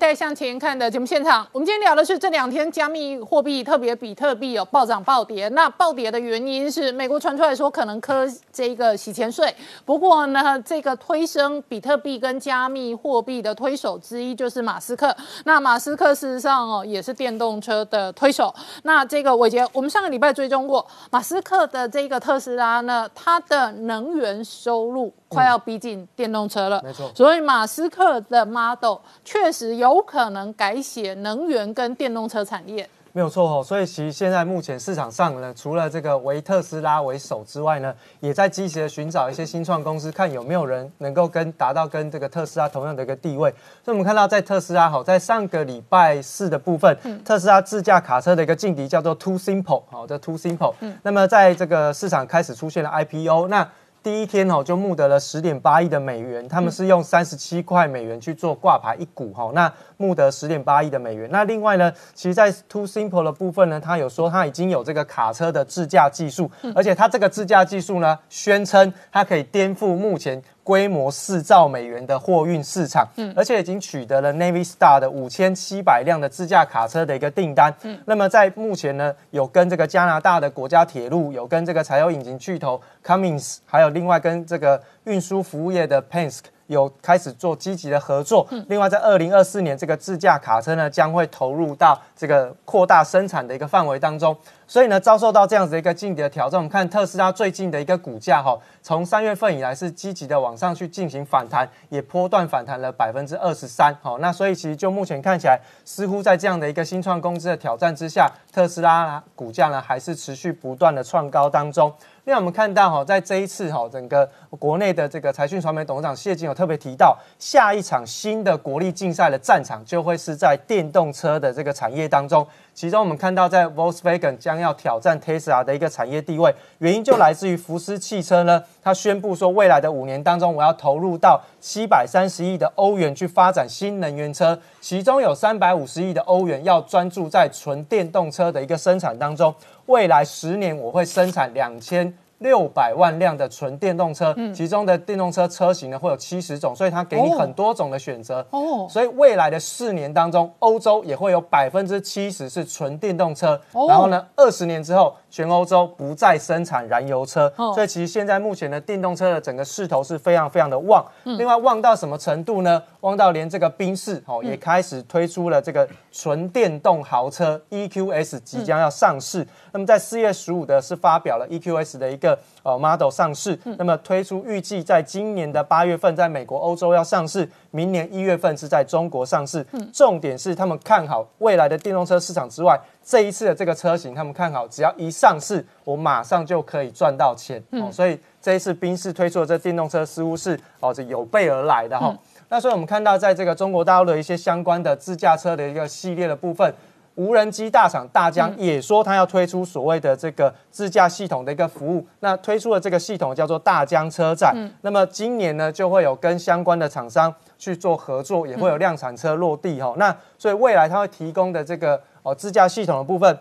迎回到年代向前看的节目现场。我们今天聊的是这两天加密货币，特别比特币有暴涨暴跌。那暴跌的原因是美国传出来说可能科这个洗钱税。不过呢，这个推升比特币跟加密货币的推手之一就是马斯克。那马斯克事实上哦也是电动车的推手。那这个伟杰，我们上个礼拜追踪过马斯克的这个特斯拉呢，它的能源收入快要逼近电动车了。没错所以马斯克的 Model 确实有可能改写能源跟电动车产业。没有错哦，所以其实现在目前市场上呢，除了这个为特斯拉为首之外呢，也在积极的寻找一些新创公司，看有没有人能够跟达到跟这个特斯拉同样的一个地位。所以我们看到在特斯拉好，在上个礼拜四的部分，特斯拉自驾卡车的一个劲敌叫做 Too Simple，好，这 Too Simple，嗯那么在这个市场开始出现了 IPO，那第一天哦就募得了十点八亿的美元，他们是用三十七块美元去做挂牌一股哈，那募得十点八亿的美元。那另外呢，其实，在 Too Simple 的部分呢，他有说他已经有这个卡车的自驾技术，而且他这个自驾技术呢，宣称它可以颠覆目前。规模四兆美元的货运市场，而且已经取得了 Navy Star 的五千七百辆的自驾卡车的一个订单。那么在目前呢，有跟这个加拿大的国家铁路，有跟这个柴油引擎巨头 Cummins，还有另外跟这个运输服务业的 Penske。有开始做积极的合作。另外，在二零二四年，这个自驾卡车呢将会投入到这个扩大生产的一个范围当中。所以呢，遭受到这样子的一个劲敌的挑战，我们看特斯拉最近的一个股价哈，从三月份以来是积极的往上去进行反弹，也波段反弹了百分之二十三。好，那所以其实就目前看起来，似乎在这样的一个新创公司的挑战之下，特斯拉股价呢还是持续不断的创高当中。另外，我们看到哈，在这一次哈，整个国内的这个财讯传媒董事长谢金有特别提到，下一场新的国力竞赛的战场就会是在电动车的这个产业当中。其中，我们看到在 Volkswagen 将要挑战 Tesla 的一个产业地位，原因就来自于福斯汽车呢，它宣布说，未来的五年当中，我要投入到七百三十亿的欧元去发展新能源车，其中有三百五十亿的欧元要专注在纯电动车的一个生产当中。未来十年，我会生产两千。六百万辆的纯电动车，其中的电动车车型呢会有七十种，所以它给你很多种的选择。哦，所以未来的四年当中，欧洲也会有百分之七十是纯电动车。哦然后呢，二十年之后。全欧洲不再生产燃油车，哦所以其实现在目前的电动车的整个势头是非常非常的旺。嗯另外旺到什么程度呢？旺到连这个宾士哦也开始推出了这个纯电动豪车 EQS 即将要上市。那么在四月十五的是发表了 EQS 的一个呃 model 上市，那么推出预计在今年的八月份在美国、欧洲要上市，明年一月份是在中国上市。重点是他们看好未来的电动车市场之外。这一次的这个车型，他们看好，只要一上市，我马上就可以赚到钱哦。所以这一次宾士推出的这电动车似乎是哦，这有备而来的哈。那所以我们看到，在这个中国大陆的一些相关的自驾车的一个系列的部分，无人机大厂大疆也说它要推出所谓的这个自驾系统的一个服务。那推出的这个系统叫做大疆车载。那么今年呢，就会有跟相关的厂商去做合作，也会有量产车落地哈。那所以未来它会提供的这个。哦，自驾系统的部分，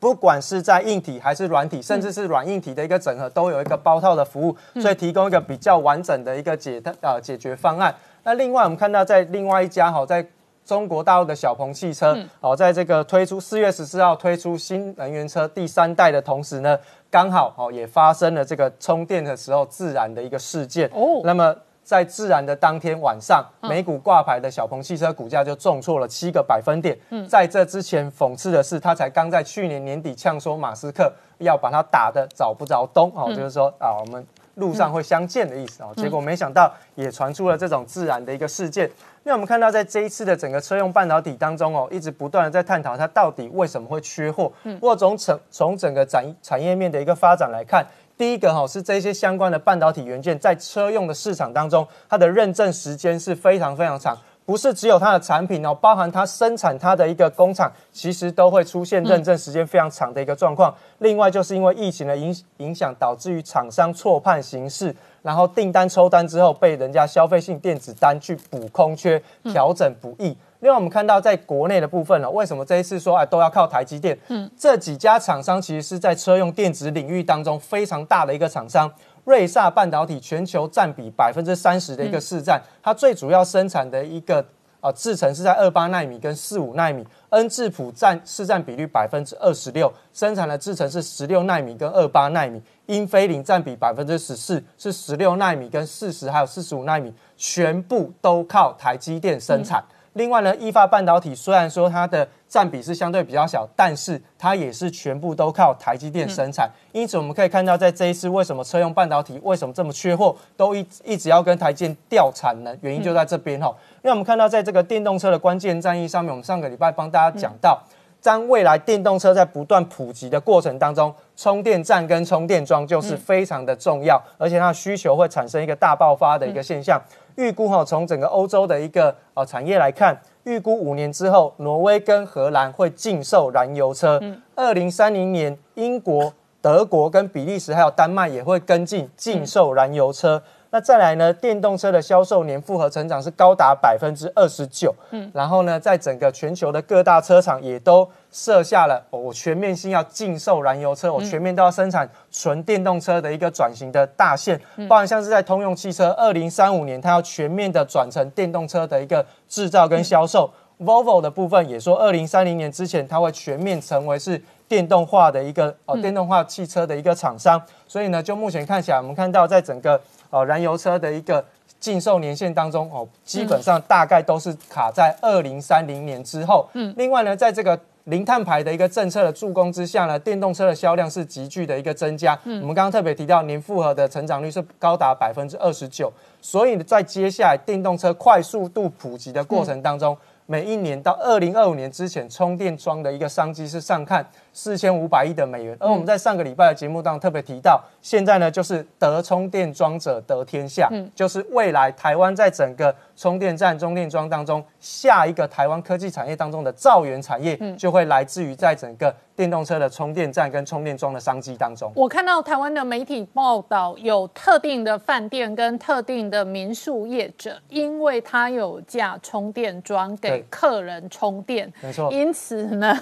不管是在硬体还是软体，甚至是软硬体的一个整合，都有一个包套的服务，所以提供一个比较完整的一个解呃解决方案。那另外我们看到，在另外一家哈，在中国大陆的小鹏汽车，哦，在这个推出四月十四号推出新能源车第三代的同时呢，刚好哦也发生了这个充电的时候自燃的一个事件。哦，那么。在自燃的当天晚上，美股挂牌的小鹏汽车股价就重挫了七个百分点。在这之前，讽刺的是，他才刚在去年年底呛说马斯克要把它打的找不着东哦，就是说啊，我们路上会相见的意思哦。结果没想到也传出了这种自燃的一个事件。那我们看到，在这一次的整个车用半导体当中哦，一直不断的在探讨它到底为什么会缺货。嗯不过从从从整个产产业面的一个发展来看。第一个哈是这些相关的半导体元件在车用的市场当中，它的认证时间是非常非常长，不是只有它的产品哦，包含它生产它的一个工厂，其实都会出现认证时间非常长的一个状况。另外就是因为疫情的影影响，导致于厂商错判形势，然后订单抽单之后被人家消费性电子单去补空缺，调整不易。另外，我们看到在国内的部分呢，为什么这一次说哎都要靠台积电？嗯，这几家厂商其实是在车用电子领域当中非常大的一个厂商。瑞萨半导体全球占比百分之三十的一个市占，它最主要生产的一个啊制程是在二八纳米跟四五纳米。，N 质谱占市占比率百分之二十六，生产的制程是十六纳米跟二八纳米。英飞凌占比百分之十四，是十六纳米跟四十还有四十五纳米，全部都靠台积电生产。另外呢，意发半导体虽然说它的占比是相对比较小，但是它也是全部都靠台积电生产。因此我们可以看到，在这一次为什么车用半导体为什么这么缺货，都一一直要跟台积电调产能，原因就在这边哈。因为我们看到，在这个电动车的关键战役上面，我们上个礼拜帮大家讲到，当未来电动车在不断普及的过程当中，充电站跟充电桩就是非常的重要，而且它的需求会产生一个大爆发的一个现象。预估哈，从整个欧洲的一个呃产业来看，预估五年之后，挪威跟荷兰会禁售燃油车。二零三零年，英国、德国跟比利时还有丹麦也会跟进禁售燃油车。那再来呢？电动车的销售年复合成长是高达百分之二十九。嗯，然后呢，在整个全球的各大车厂也都设下了我全面性要禁售燃油车，我全面都要生产纯电动车的一个转型的大线。包含像是在通用汽车，二零三五年它要全面的转成电动车的一个制造跟销售。Volvo 的部分也说，二零三零年之前它会全面成为是电动化的一个哦电动化汽车的一个厂商。所以呢，就目前看起来，我们看到在整个呃，燃油车的一个禁售年限当中哦，基本上大概都是卡在二零三零年之后。嗯，另外呢，在这个零碳排的一个政策的助攻之下呢，电动车的销量是急剧的一个增加。嗯，我们刚刚特别提到年复合的成长率是高达百分之二十九，所以在接下来电动车快速度普及的过程当中，每一年到二零二五年之前，充电桩的一个商机是上看四千五百亿的美元。而我们在上个礼拜的节目当中特别提到，现在呢就是得充电桩者得天下，嗯。就是未来台湾在整个充电站、充电桩当中，下一个台湾科技产业当中的造园产业，就会来自于在整个电动车的充电站跟充电桩的商机当中。我看到台湾的媒体报道，有特定的饭店跟特定的民宿业者，因为他有架充电桩给客人充电，没错。因此呢，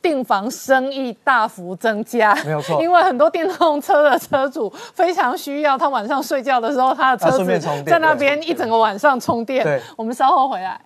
订房生意大幅增加，没有错因为很多电动车的车主非常需要，他晚上睡觉的时候，他的车子在那边一整个晚上充电。对我们稍后回来。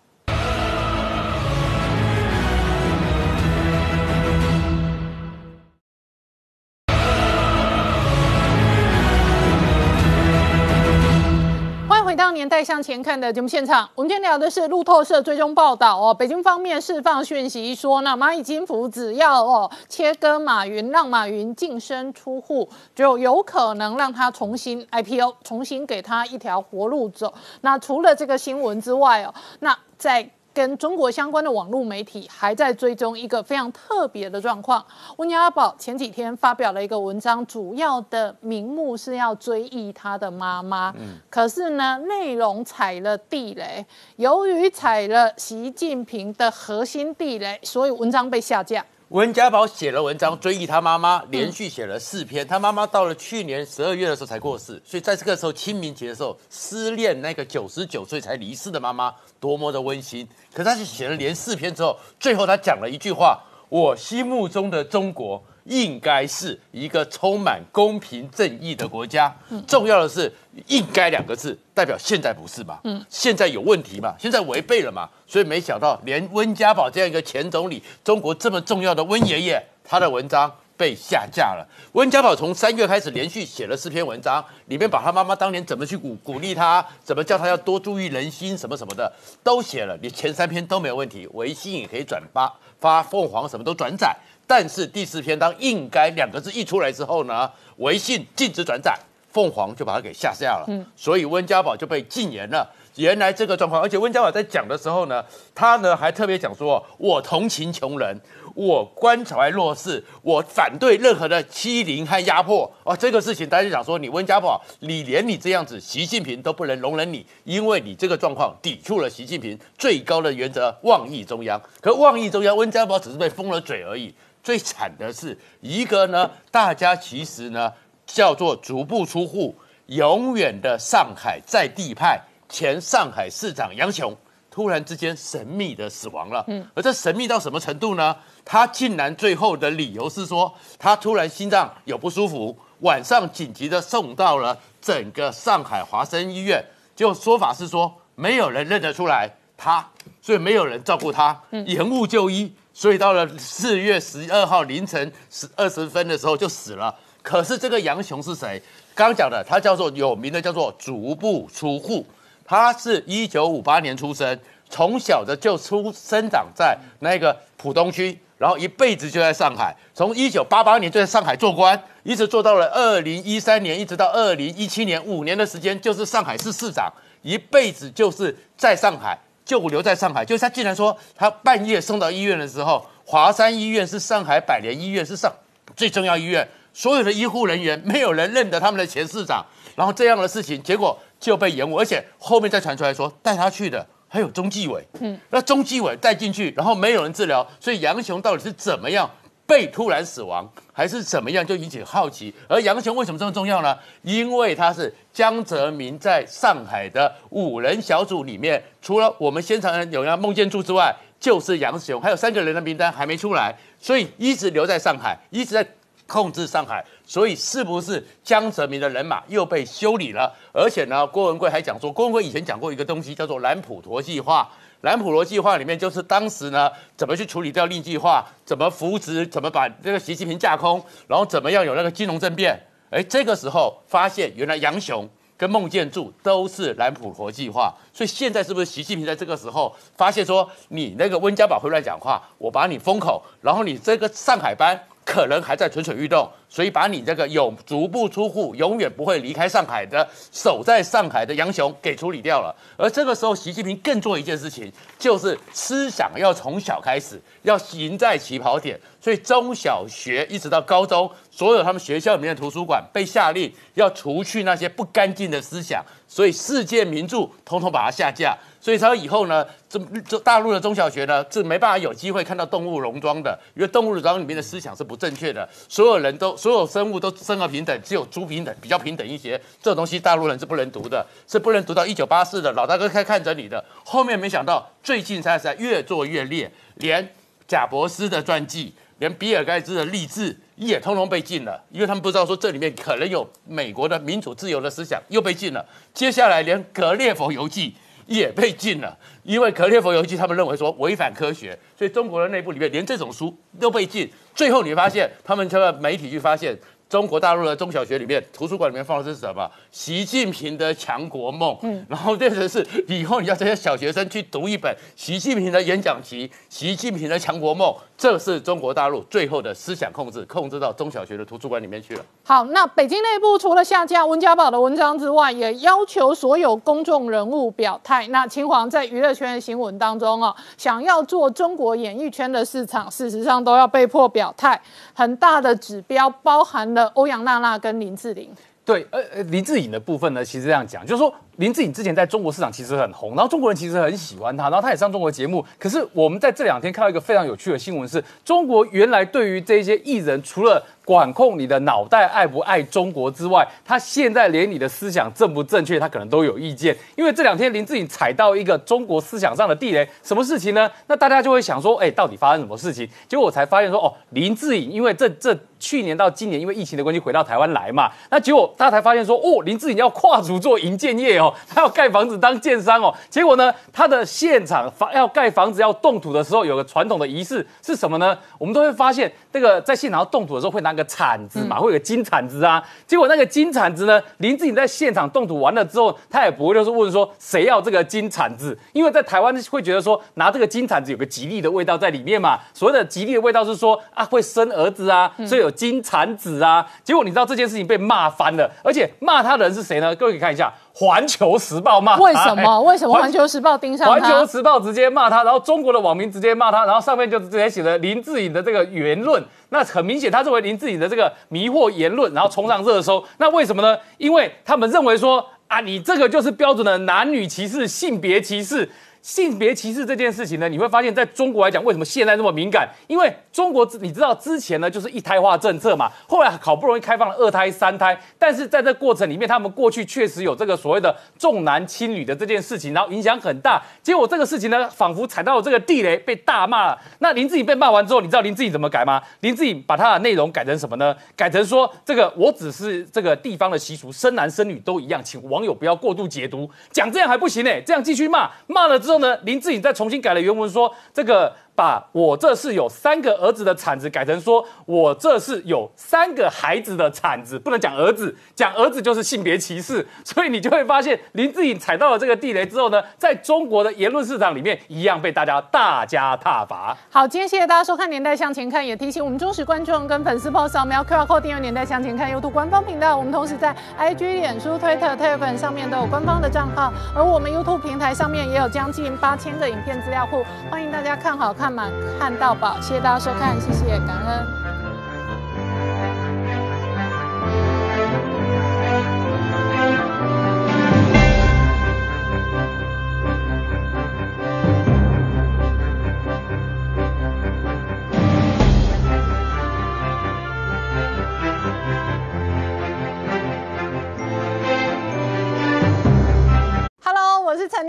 年代向前看》的节目现场。我们今天聊的是路透社追踪报道哦，北京方面释放讯息说那，蚂蚁金服只要哦切割马云，让马云净身出户，就有可能让他重新 IPO，重新给他一条活路走。那除了这个新闻之外哦，那在跟中国相关的网络媒体还在追踪一个非常特别的状况。温家宝前几天发表了一个文章，主要的名目是要追忆他的妈妈，可是呢，内容踩了地雷。由于踩了习近平的核心地雷，所以文章被下架。文家宝写了文章追忆他妈妈，连续写了四篇。他妈妈到了去年十二月的时候才过世，所以在这个时候清明节的时候，思念那个九十九岁才离世的妈妈，多么的温馨。可是他是写了连四篇之后，最后他讲了一句话：我心目中的中国。应该是一个充满公平正义的国家。重要的是“应该”两个字，代表现在不是嘛？嗯，现在有问题嘛？现在违背了嘛？所以没想到，连温家宝这样一个前总理，中国这么重要的温爷爷，他的文章被下架了。温家宝从三月开始连续写了四篇文章，里面把他妈妈当年怎么去鼓鼓励他，怎么叫他要多注意人心，什么什么的都写了。你前三篇都没有问题，微信也可以转发，发凤凰什么都转载。但是第四篇当“应该”两个字一出来之后呢，微信禁止转载，凤凰就把它给下架了。嗯，所以温家宝就被禁言了。原来这个状况，而且温家宝在讲的时候呢，他呢还特别讲说：“我同情穷人，我关怀弱势，我反对任何的欺凌和压迫。”哦，这个事情大家就讲说，你温家宝，你连你这样子，习近平都不能容忍你，因为你这个状况抵触了习近平最高的原则——妄议中央。可妄议中央，温家宝只是被封了嘴而已。最惨的是一个呢，大家其实呢叫做足不出户，永远的上海在地派前上海市长杨雄，突然之间神秘的死亡了。嗯，而这神秘到什么程度呢？他竟然最后的理由是说，他突然心脏有不舒服，晚上紧急的送到了整个上海华生医院，结果说法是说没有人认得出来他，所以没有人照顾他，延误就医。所以到了四月十二号凌晨十二十分的时候就死了。可是这个杨雄是谁？刚刚讲的，他叫做有名的叫做足不出户。他是一九五八年出生，从小的就出生长在那个浦东区，然后一辈子就在上海。从一九八八年就在上海做官，一直做到了二零一三年，一直到二零一七年，五年的时间就是上海市市长，一辈子就是在上海。就留在上海，就是他竟然说他半夜送到医院的时候，华山医院是上海百年医院，是上最重要医院，所有的医护人员没有人认得他们的前市长，然后这样的事情，结果就被延误，而且后面再传出来说带他去的还有中纪委，嗯，那中纪委带进去，然后没有人治疗，所以杨雄到底是怎么样？被突然死亡还是怎么样，就引起好奇。而杨雄为什么这么重要呢？因为他是江泽民在上海的五人小组里面，除了我们现场人有人孟建柱之外，就是杨雄，还有三个人的名单还没出来，所以一直留在上海，一直在控制上海。所以是不是江泽民的人马又被修理了？而且呢，郭文贵还讲说，郭文贵以前讲过一个东西，叫做蓝普陀计划。蓝普罗计划里面就是当时呢，怎么去处理掉令计划，怎么扶植，怎么把这个习近平架空，然后怎么样有那个金融政变。哎，这个时候发现原来杨雄跟孟建柱都是蓝普活计划，所以现在是不是习近平在这个时候发现说，你那个温家宝会乱讲话，我把你封口，然后你这个上海班可能还在蠢蠢欲动，所以把你这个有足不出户、永远不会离开上海的守在上海的杨雄给处理掉了。而这个时候，习近平更做一件事情，就是思想要从小开始，要赢在起跑点。所以中小学一直到高中，所有他们学校里面的图书馆被下令要除去那些不干净的思想，所以世界名著统统把它下架。所以他以后呢，这这大陆的中小学呢，是没办法有机会看到动物农庄的，因为动物农庄里面的思想是不正确的，所有人都所有生物都生而平等，只有猪平等比较平等一些，这种东西大陆人是不能读的，是不能读到一九八四的老大哥看看着你的。后面没想到最近才才越做越烈，连贾伯斯的传记。连比尔盖茨的励志也通通被禁了，因为他们不知道说这里面可能有美国的民主自由的思想又被禁了。接下来连格列佛游记也被禁了，因为格列佛游记他们认为说违反科学，所以中国的内部里面连这种书都被禁。最后你发现他们这个媒体就发现。中国大陆的中小学里面，图书馆里面放的是什么？习近平的强国梦。嗯，然后变成是以后你要这些小学生去读一本习近平的演讲集，习近平的强国梦，这是中国大陆最后的思想控制，控制到中小学的图书馆里面去了。好，那北京内部除了下架温家宝的文章之外，也要求所有公众人物表态。那秦皇在娱乐圈的新闻当中哦，想要做中国演艺圈的市场，事实上都要被迫表态。很大的指标包含了欧阳娜娜跟林志玲。对，呃，林志颖的部分呢，其实这样讲，就是说林志颖之前在中国市场其实很红，然后中国人其实很喜欢他，然后他也上中国节目。可是我们在这两天看到一个非常有趣的新闻，是中国原来对于这些艺人，除了管控你的脑袋爱不爱中国之外，他现在连你的思想正不正确，他可能都有意见。因为这两天林志颖踩到一个中国思想上的地雷，什么事情呢？那大家就会想说，哎，到底发生什么事情？结果我才发现说，哦，林志颖因为这这。去年到今年，因为疫情的关系回到台湾来嘛，那结果大家才发现说，哦，林志颖要跨足做银建业哦，他要盖房子当建商哦。结果呢，他的现场房要盖房子要动土的时候，有个传统的仪式是什么呢？我们都会发现，这个在现场要动土的时候会拿个铲子嘛，会有个金铲子啊。结果那个金铲子呢，林志颖在现场动土完了之后，他也不会就是问说谁要这个金铲子，因为在台湾会觉得说拿这个金铲子有个吉利的味道在里面嘛。所谓的吉利的味道是说啊会生儿子啊，所以有。金铲子啊！结果你知道这件事情被骂翻了，而且骂他的人是谁呢？各位可以看一下，《环球时报》骂为什么？为什么《环球时报》盯上他？《环球时报》直接骂他，然后中国的网民直接骂他，然后上面就直接写了林志颖的这个言论。那很明显，他认为林志颖的这个迷惑言论，然后冲上热搜。那为什么呢？因为他们认为说啊，你这个就是标准的男女歧视、性别歧视。性别歧视这件事情呢，你会发现在中国来讲，为什么现在那么敏感？因为中国，你知道之前呢就是一胎化政策嘛，后来好不容易开放了二胎、三胎，但是在这过程里面，他们过去确实有这个所谓的重男轻女的这件事情，然后影响很大。结果这个事情呢，仿佛踩到了这个地雷，被大骂了。那林志颖被骂完之后，你知道林志颖怎么改吗？林志颖把他的内容改成什么呢？改成说这个我只是这个地方的习俗，生男生女都一样，请网友不要过度解读。讲这样还不行呢，这样继续骂，骂了之后。呢？林志颖再重新改了原文，说这个。把我这是有三个儿子的铲子改成说我这是有三个孩子的铲子，不能讲儿子，讲儿子就是性别歧视，所以你就会发现林志颖踩到了这个地雷之后呢，在中国的言论市场里面一样被大家大加挞伐。好，今天谢谢大家收看《年代向前看》，也提醒我们忠实观众跟粉丝朋友扫描 QR Code 订阅《年代向前看》YouTube 官方频道。我们同时在 IG、脸书、推特、Telegram 上面都有官方的账号，而我们 YouTube 平台上面也有将近八千个影片资料库，欢迎大家看好看。满看到宝，谢谢大家收看，谢谢感恩。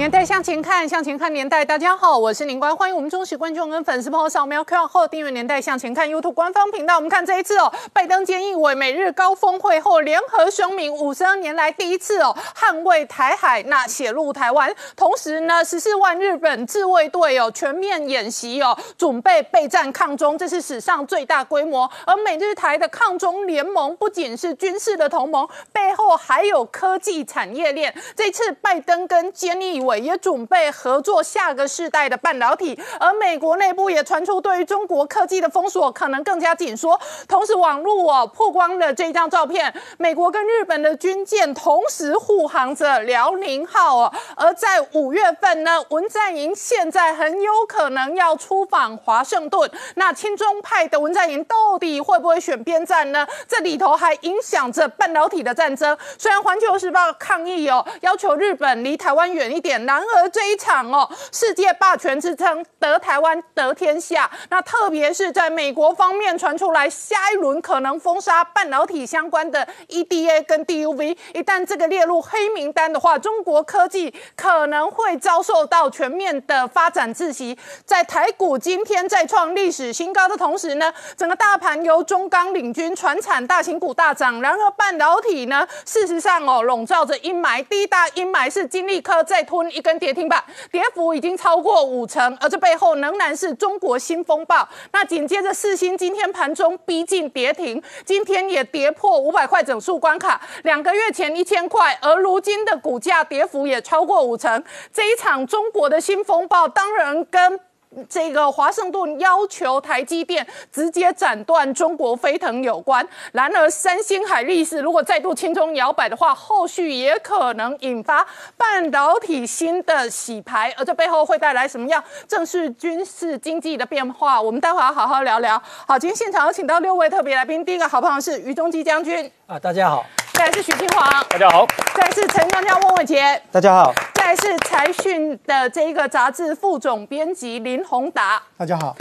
年代向前看，向前看年代。大家好，我是林官，欢迎我们忠实观众跟粉丝朋友扫描 QR Code 订阅《年代向前看》YouTube 官方频道。我们看这一次哦，拜登菅义伟美日高峰会后联合声明，五十二年来第一次哦，捍卫台海，那写入台湾。同时呢，十四万日本自卫队哦全面演习哦，准备备战抗中，这是史上最大规模。而美日台的抗中联盟不仅是军事的同盟，背后还有科技产业链。这次拜登跟菅义也准备合作下个世代的半导体，而美国内部也传出对于中国科技的封锁可能更加紧缩。同时，网络哦曝光了这张照片，美国跟日本的军舰同时护航着辽宁号哦。而在五月份呢，文在寅现在很有可能要出访华盛顿。那亲中派的文在寅到底会不会选边站呢？这里头还影响着半导体的战争。虽然环球时报抗议哦，要求日本离台湾远一点。然而这一场哦，世界霸权之称得台湾得天下。那特别是在美国方面传出来，下一轮可能封杀半导体相关的 EDA 跟 DUV。一旦这个列入黑名单的话，中国科技可能会遭受到全面的发展窒息。在台股今天再创历史新高的同时呢，整个大盘由中钢领军，船产大型股大涨。然而半导体呢，事实上哦，笼罩着阴霾。第一大阴霾是金利科在吞。一根跌停板，跌幅已经超过五成，而这背后仍然是中国新风暴。那紧接着四星今天盘中逼近跌停，今天也跌破五百块整数关卡。两个月前一千块，而如今的股价跌幅也超过五成。这一场中国的新风暴，当然跟。这个华盛顿要求台积电直接斩断中国飞腾有关。然而，三星海力士如果再度轻松摇摆的话，后续也可能引发半导体新的洗牌。而这背后会带来什么样正式军事经济的变化？我们待会要好好聊聊。好，今天现场有请到六位特别来宾。第一个好朋友是于中基将军啊，大家好。再来是许清煌，大家好。再来是陈江江、翁伟杰，大家好。是财讯的这一个杂志副总编辑林宏达，大家好。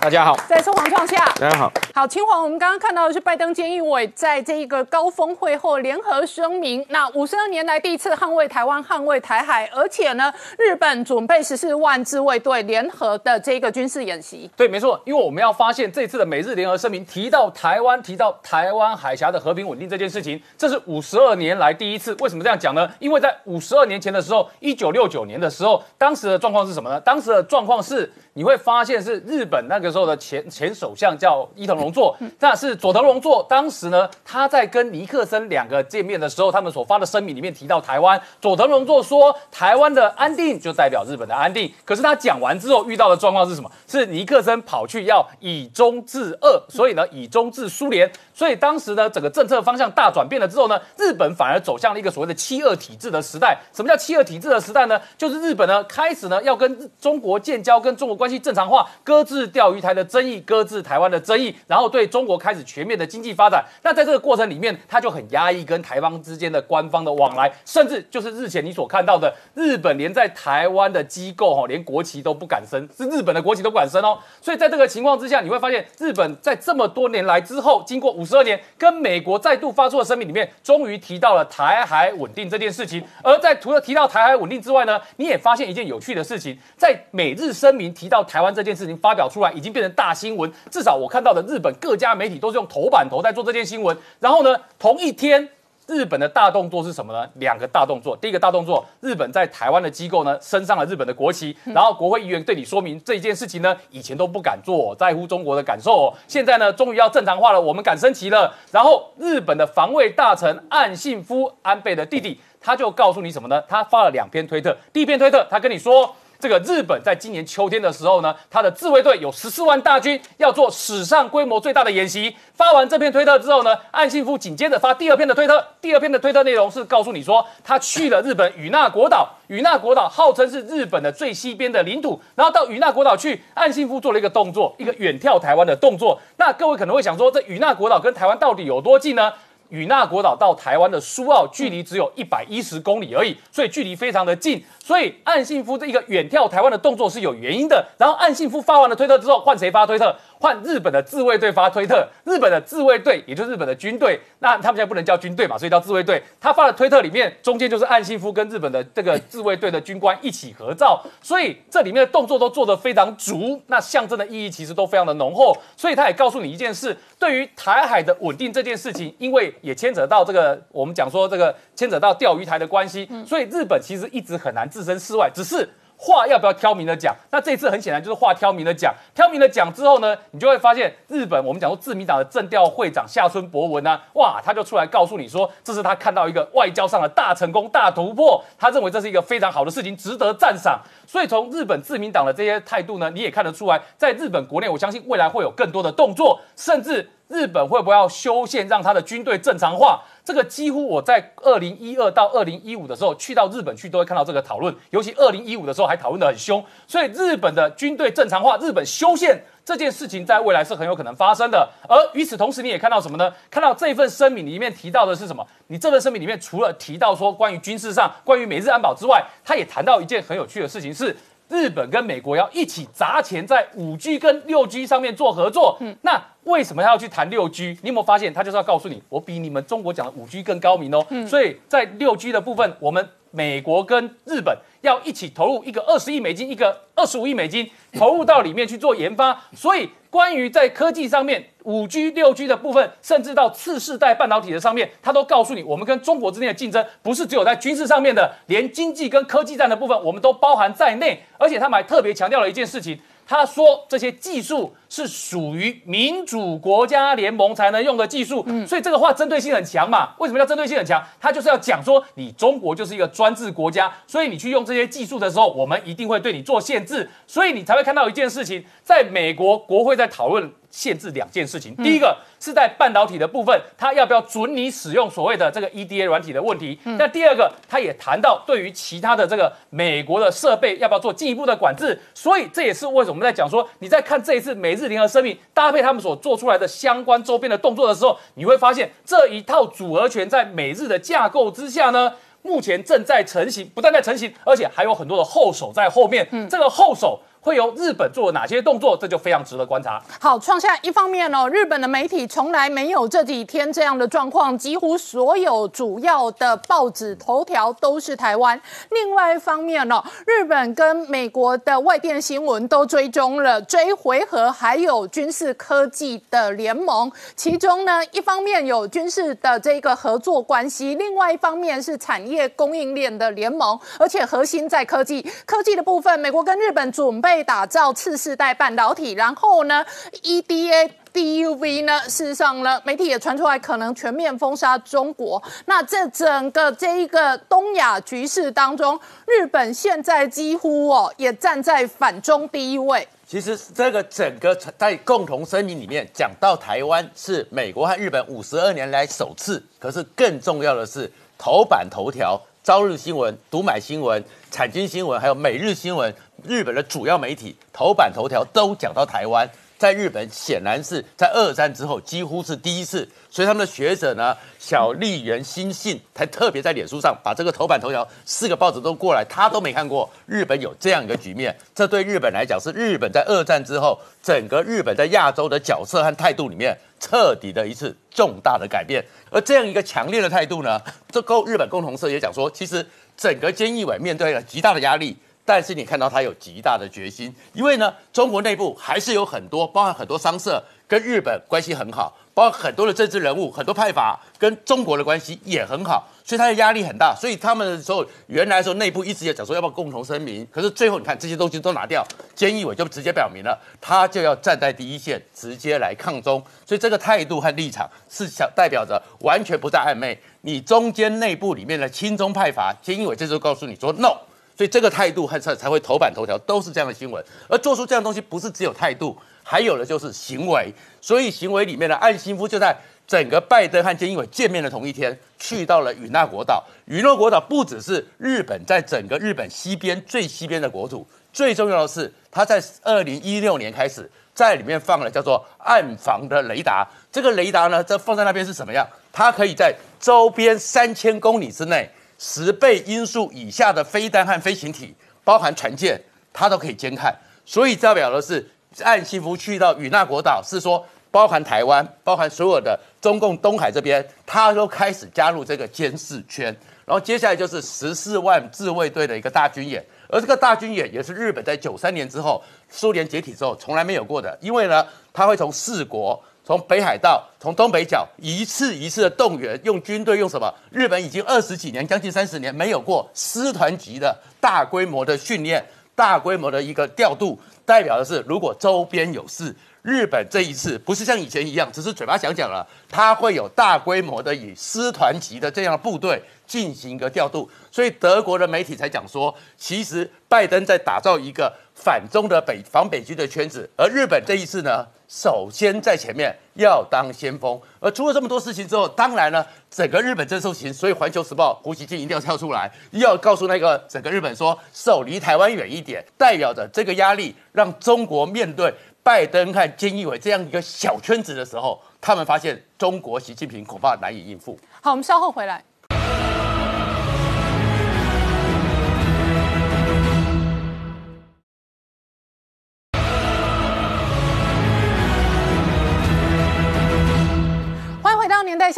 大家好；再是黄创下，大家好。好，秦皇，我们刚刚看到的是拜登、菅义伟在这一个高峰会后联合声明，那五十二年来第一次捍卫台湾、捍卫台海，而且呢，日本准备十四万自卫队联合的这个军事演习。对，没错，因为我们要发现这次的美日联合声明提到台湾、提到台湾海峡的和平稳定这件事情，这是五十二年来第一次。为什么这样讲呢？因为在五十二年前的时候，一九六九年的时候，当时的状况是什么呢？当时的状况是。你会发现是日本那个时候的前前首相叫伊藤荣作，那是佐藤荣作。当时呢，他在跟尼克森两个见面的时候，他们所发的声明里面提到台湾。佐藤荣作说，台湾的安定就代表日本的安定。可是他讲完之后遇到的状况是什么？是尼克森跑去要以中制俄，所以呢以中制苏联。所以当时呢整个政策方向大转变了之后呢，日本反而走向了一个所谓的七二体制的时代。什么叫七二体制的时代呢？就是日本呢开始呢要跟中国建交，跟中国关系。正常化，搁置钓鱼台的争议，搁置台湾的争议，然后对中国开始全面的经济发展。那在这个过程里面，他就很压抑跟台方之间的官方的往来，甚至就是日前你所看到的，日本连在台湾的机构哈，连国旗都不敢升，是日本的国旗都不敢升哦。所以在这个情况之下，你会发现日本在这么多年来之后，经过五十二年，跟美国再度发出的声明里面，终于提到了台海稳定这件事情。而在除了提到台海稳定之外呢，你也发现一件有趣的事情，在美日声明提到。台湾这件事情发表出来，已经变成大新闻。至少我看到的日本各家媒体都是用头版头在做这件新闻。然后呢，同一天，日本的大动作是什么呢？两个大动作。第一个大动作，日本在台湾的机构呢升上了日本的国旗，然后国会议员对你说明这件事情呢，以前都不敢做，在乎中国的感受。现在呢，终于要正常化了，我们敢升旗了。然后日本的防卫大臣岸信夫安倍的弟弟，他就告诉你什么呢？他发了两篇推特。第一篇推特，他跟你说。这个日本在今年秋天的时候呢，他的自卫队有十四万大军要做史上规模最大的演习。发完这篇推特之后呢，岸信夫紧接着发第二篇的推特。第二篇的推特内容是告诉你说，他去了日本与那国岛。与那国岛号称是日本的最西边的领土，然后到与那国岛去，岸信夫做了一个动作，一个远眺台湾的动作。那各位可能会想说，这与那国岛跟台湾到底有多近呢？与那国岛到台湾的苏澳距离只有一百一十公里而已，所以距离非常的近。所以岸信夫这一个远眺台湾的动作是有原因的。然后岸信夫发完了推特之后，换谁发推特？换日本的自卫队发推特，日本的自卫队也就是日本的军队，那他们现在不能叫军队嘛，所以叫自卫队。他发的推特里面中间就是岸信夫跟日本的这个自卫队的军官一起合照，所以这里面的动作都做得非常足，那象征的意义其实都非常的浓厚。所以他也告诉你一件事，对于台海的稳定这件事情，因为也牵扯到这个我们讲说这个牵扯到钓鱼台的关系，所以日本其实一直很难置身事外，只是。话要不要挑明的讲？那这次很显然就是话挑明的讲。挑明的讲之后呢，你就会发现日本我们讲说自民党的政调会长下村博文呢，哇，他就出来告诉你说，这是他看到一个外交上的大成功、大突破，他认为这是一个非常好的事情，值得赞赏。所以从日本自民党的这些态度呢，你也看得出来，在日本国内，我相信未来会有更多的动作，甚至。日本会不会要修宪，让他的军队正常化？这个几乎我在二零一二到二零一五的时候去到日本去，都会看到这个讨论。尤其二零一五的时候还讨论的很凶。所以日本的军队正常化，日本修宪这件事情，在未来是很有可能发生的。而与此同时，你也看到什么呢？看到这份声明里面提到的是什么？你这份声明里面除了提到说关于军事上、关于美日安保之外，他也谈到一件很有趣的事情是。日本跟美国要一起砸钱在五 G 跟六 G 上面做合作，嗯，那为什么他要去谈六 G？你有没有发现，他就是要告诉你，我比你们中国讲的五 G 更高明哦。嗯，所以在六 G 的部分，我们美国跟日本要一起投入一个二十亿美金，一个二十五亿美金投入到里面去做研发，所以。关于在科技上面，五 G、六 G 的部分，甚至到次世代半导体的上面，他都告诉你，我们跟中国之间的竞争不是只有在军事上面的，连经济跟科技战的部分，我们都包含在内。而且他们还特别强调了一件事情。他说这些技术是属于民主国家联盟才能用的技术，所以这个话针对性很强嘛？为什么叫针对性很强？他就是要讲说你中国就是一个专制国家，所以你去用这些技术的时候，我们一定会对你做限制，所以你才会看到一件事情，在美国国会在讨论。限制两件事情，第一个是在半导体的部分，它要不要准你使用所谓的这个 EDA 软体的问题。那第二个，他也谈到对于其他的这个美国的设备要不要做进一步的管制。所以这也是为什么我们在讲说，你在看这一次美日联合声明搭配他们所做出来的相关周边的动作的时候，你会发现这一套组合拳在美日的架构之下呢，目前正在成型，不但在成型，而且还有很多的后手在后面。嗯这个后手。会由日本做哪些动作？这就非常值得观察。好，创下一方面哦，日本的媒体从来没有这几天这样的状况，几乎所有主要的报纸头条都是台湾。另外一方面哦，日本跟美国的外电新闻都追踪了追回合，还有军事科技的联盟。其中呢，一方面有军事的这个合作关系，另外一方面是产业供应链的联盟，而且核心在科技。科技的部分，美国跟日本准备。被打造次世代半导体，然后呢，EDA、DUV 呢，事实上呢，媒体也传出来可能全面封杀中国。那这整个这一个东亚局势当中，日本现在几乎哦也站在反中第一位。其实这个整个在共同声明里面讲到台湾是美国和日本五十二年来首次，可是更重要的是头版头条。朝日新闻、读买新闻、产经新闻，还有每日新闻，日本的主要媒体头版头条都讲到台湾。在日本，显然是在二战之后几乎是第一次，所以他们的学者呢，小笠原新信才特别在脸书上把这个头版头条四个报纸都过来，他都没看过日本有这样一个局面。这对日本来讲，是日本在二战之后整个日本在亚洲的角色和态度里面彻底的一次重大的改变。而这样一个强烈的态度呢，这共日本共同社也讲说，其实整个菅义伟面对了极大的压力，但是你看到他有极大的决心，因为呢，中国内部还是有很多，包含很多商社跟日本关系很好。包括很多的政治人物，很多派阀跟中国的关系也很好，所以他的压力很大。所以他们的时候，原来说内部一直也讲说要不要共同声明，可是最后你看这些东西都拿掉，菅义伟就直接表明了，他就要站在第一线，直接来抗中。所以这个态度和立场是想代表着完全不在暧昧。你中间内部里面的亲中派阀，菅义伟这时候告诉你说 no，所以这个态度和才才会头版头条都是这样的新闻。而做出这样东西，不是只有态度。还有的就是行为，所以行为里面的岸信夫就在整个拜登和菅义伟见面的同一天，去到了与那国岛。与那国岛不只是日本在整个日本西边最西边的国土，最重要的是，他在二零一六年开始在里面放了叫做暗防的雷达。这个雷达呢，这放在那边是什么样？它可以在周边三千公里之内，十倍音速以下的飞弹和飞行体，包含船舰，它都可以监看。所以代表的是。岸信夫去到与那国岛，是说包含台湾，包含所有的中共东海这边，他都开始加入这个监视圈。然后接下来就是十四万自卫队的一个大军演，而这个大军演也是日本在九三年之后苏联解体之后从来没有过的，因为呢，他会从四国。从北海道，从东北角一次一次的动员，用军队用什么？日本已经二十几年，将近三十年没有过师团级的大规模的训练，大规模的一个调度，代表的是如果周边有事，日本这一次不是像以前一样，只是嘴巴讲讲了，它会有大规模的以师团级的这样的部队进行一个调度，所以德国的媒体才讲说，其实拜登在打造一个反中的北防北军的圈子，而日本这一次呢？首先在前面要当先锋，而出了这么多事情之后，当然呢，整个日本正受刑，所以《环球时报》胡锡进一定要跳出来，要告诉那个整个日本说，手离台湾远一点，代表着这个压力，让中国面对拜登和菅义伟这样一个小圈子的时候，他们发现中国习近平恐怕难以应付。好，我们稍后回来。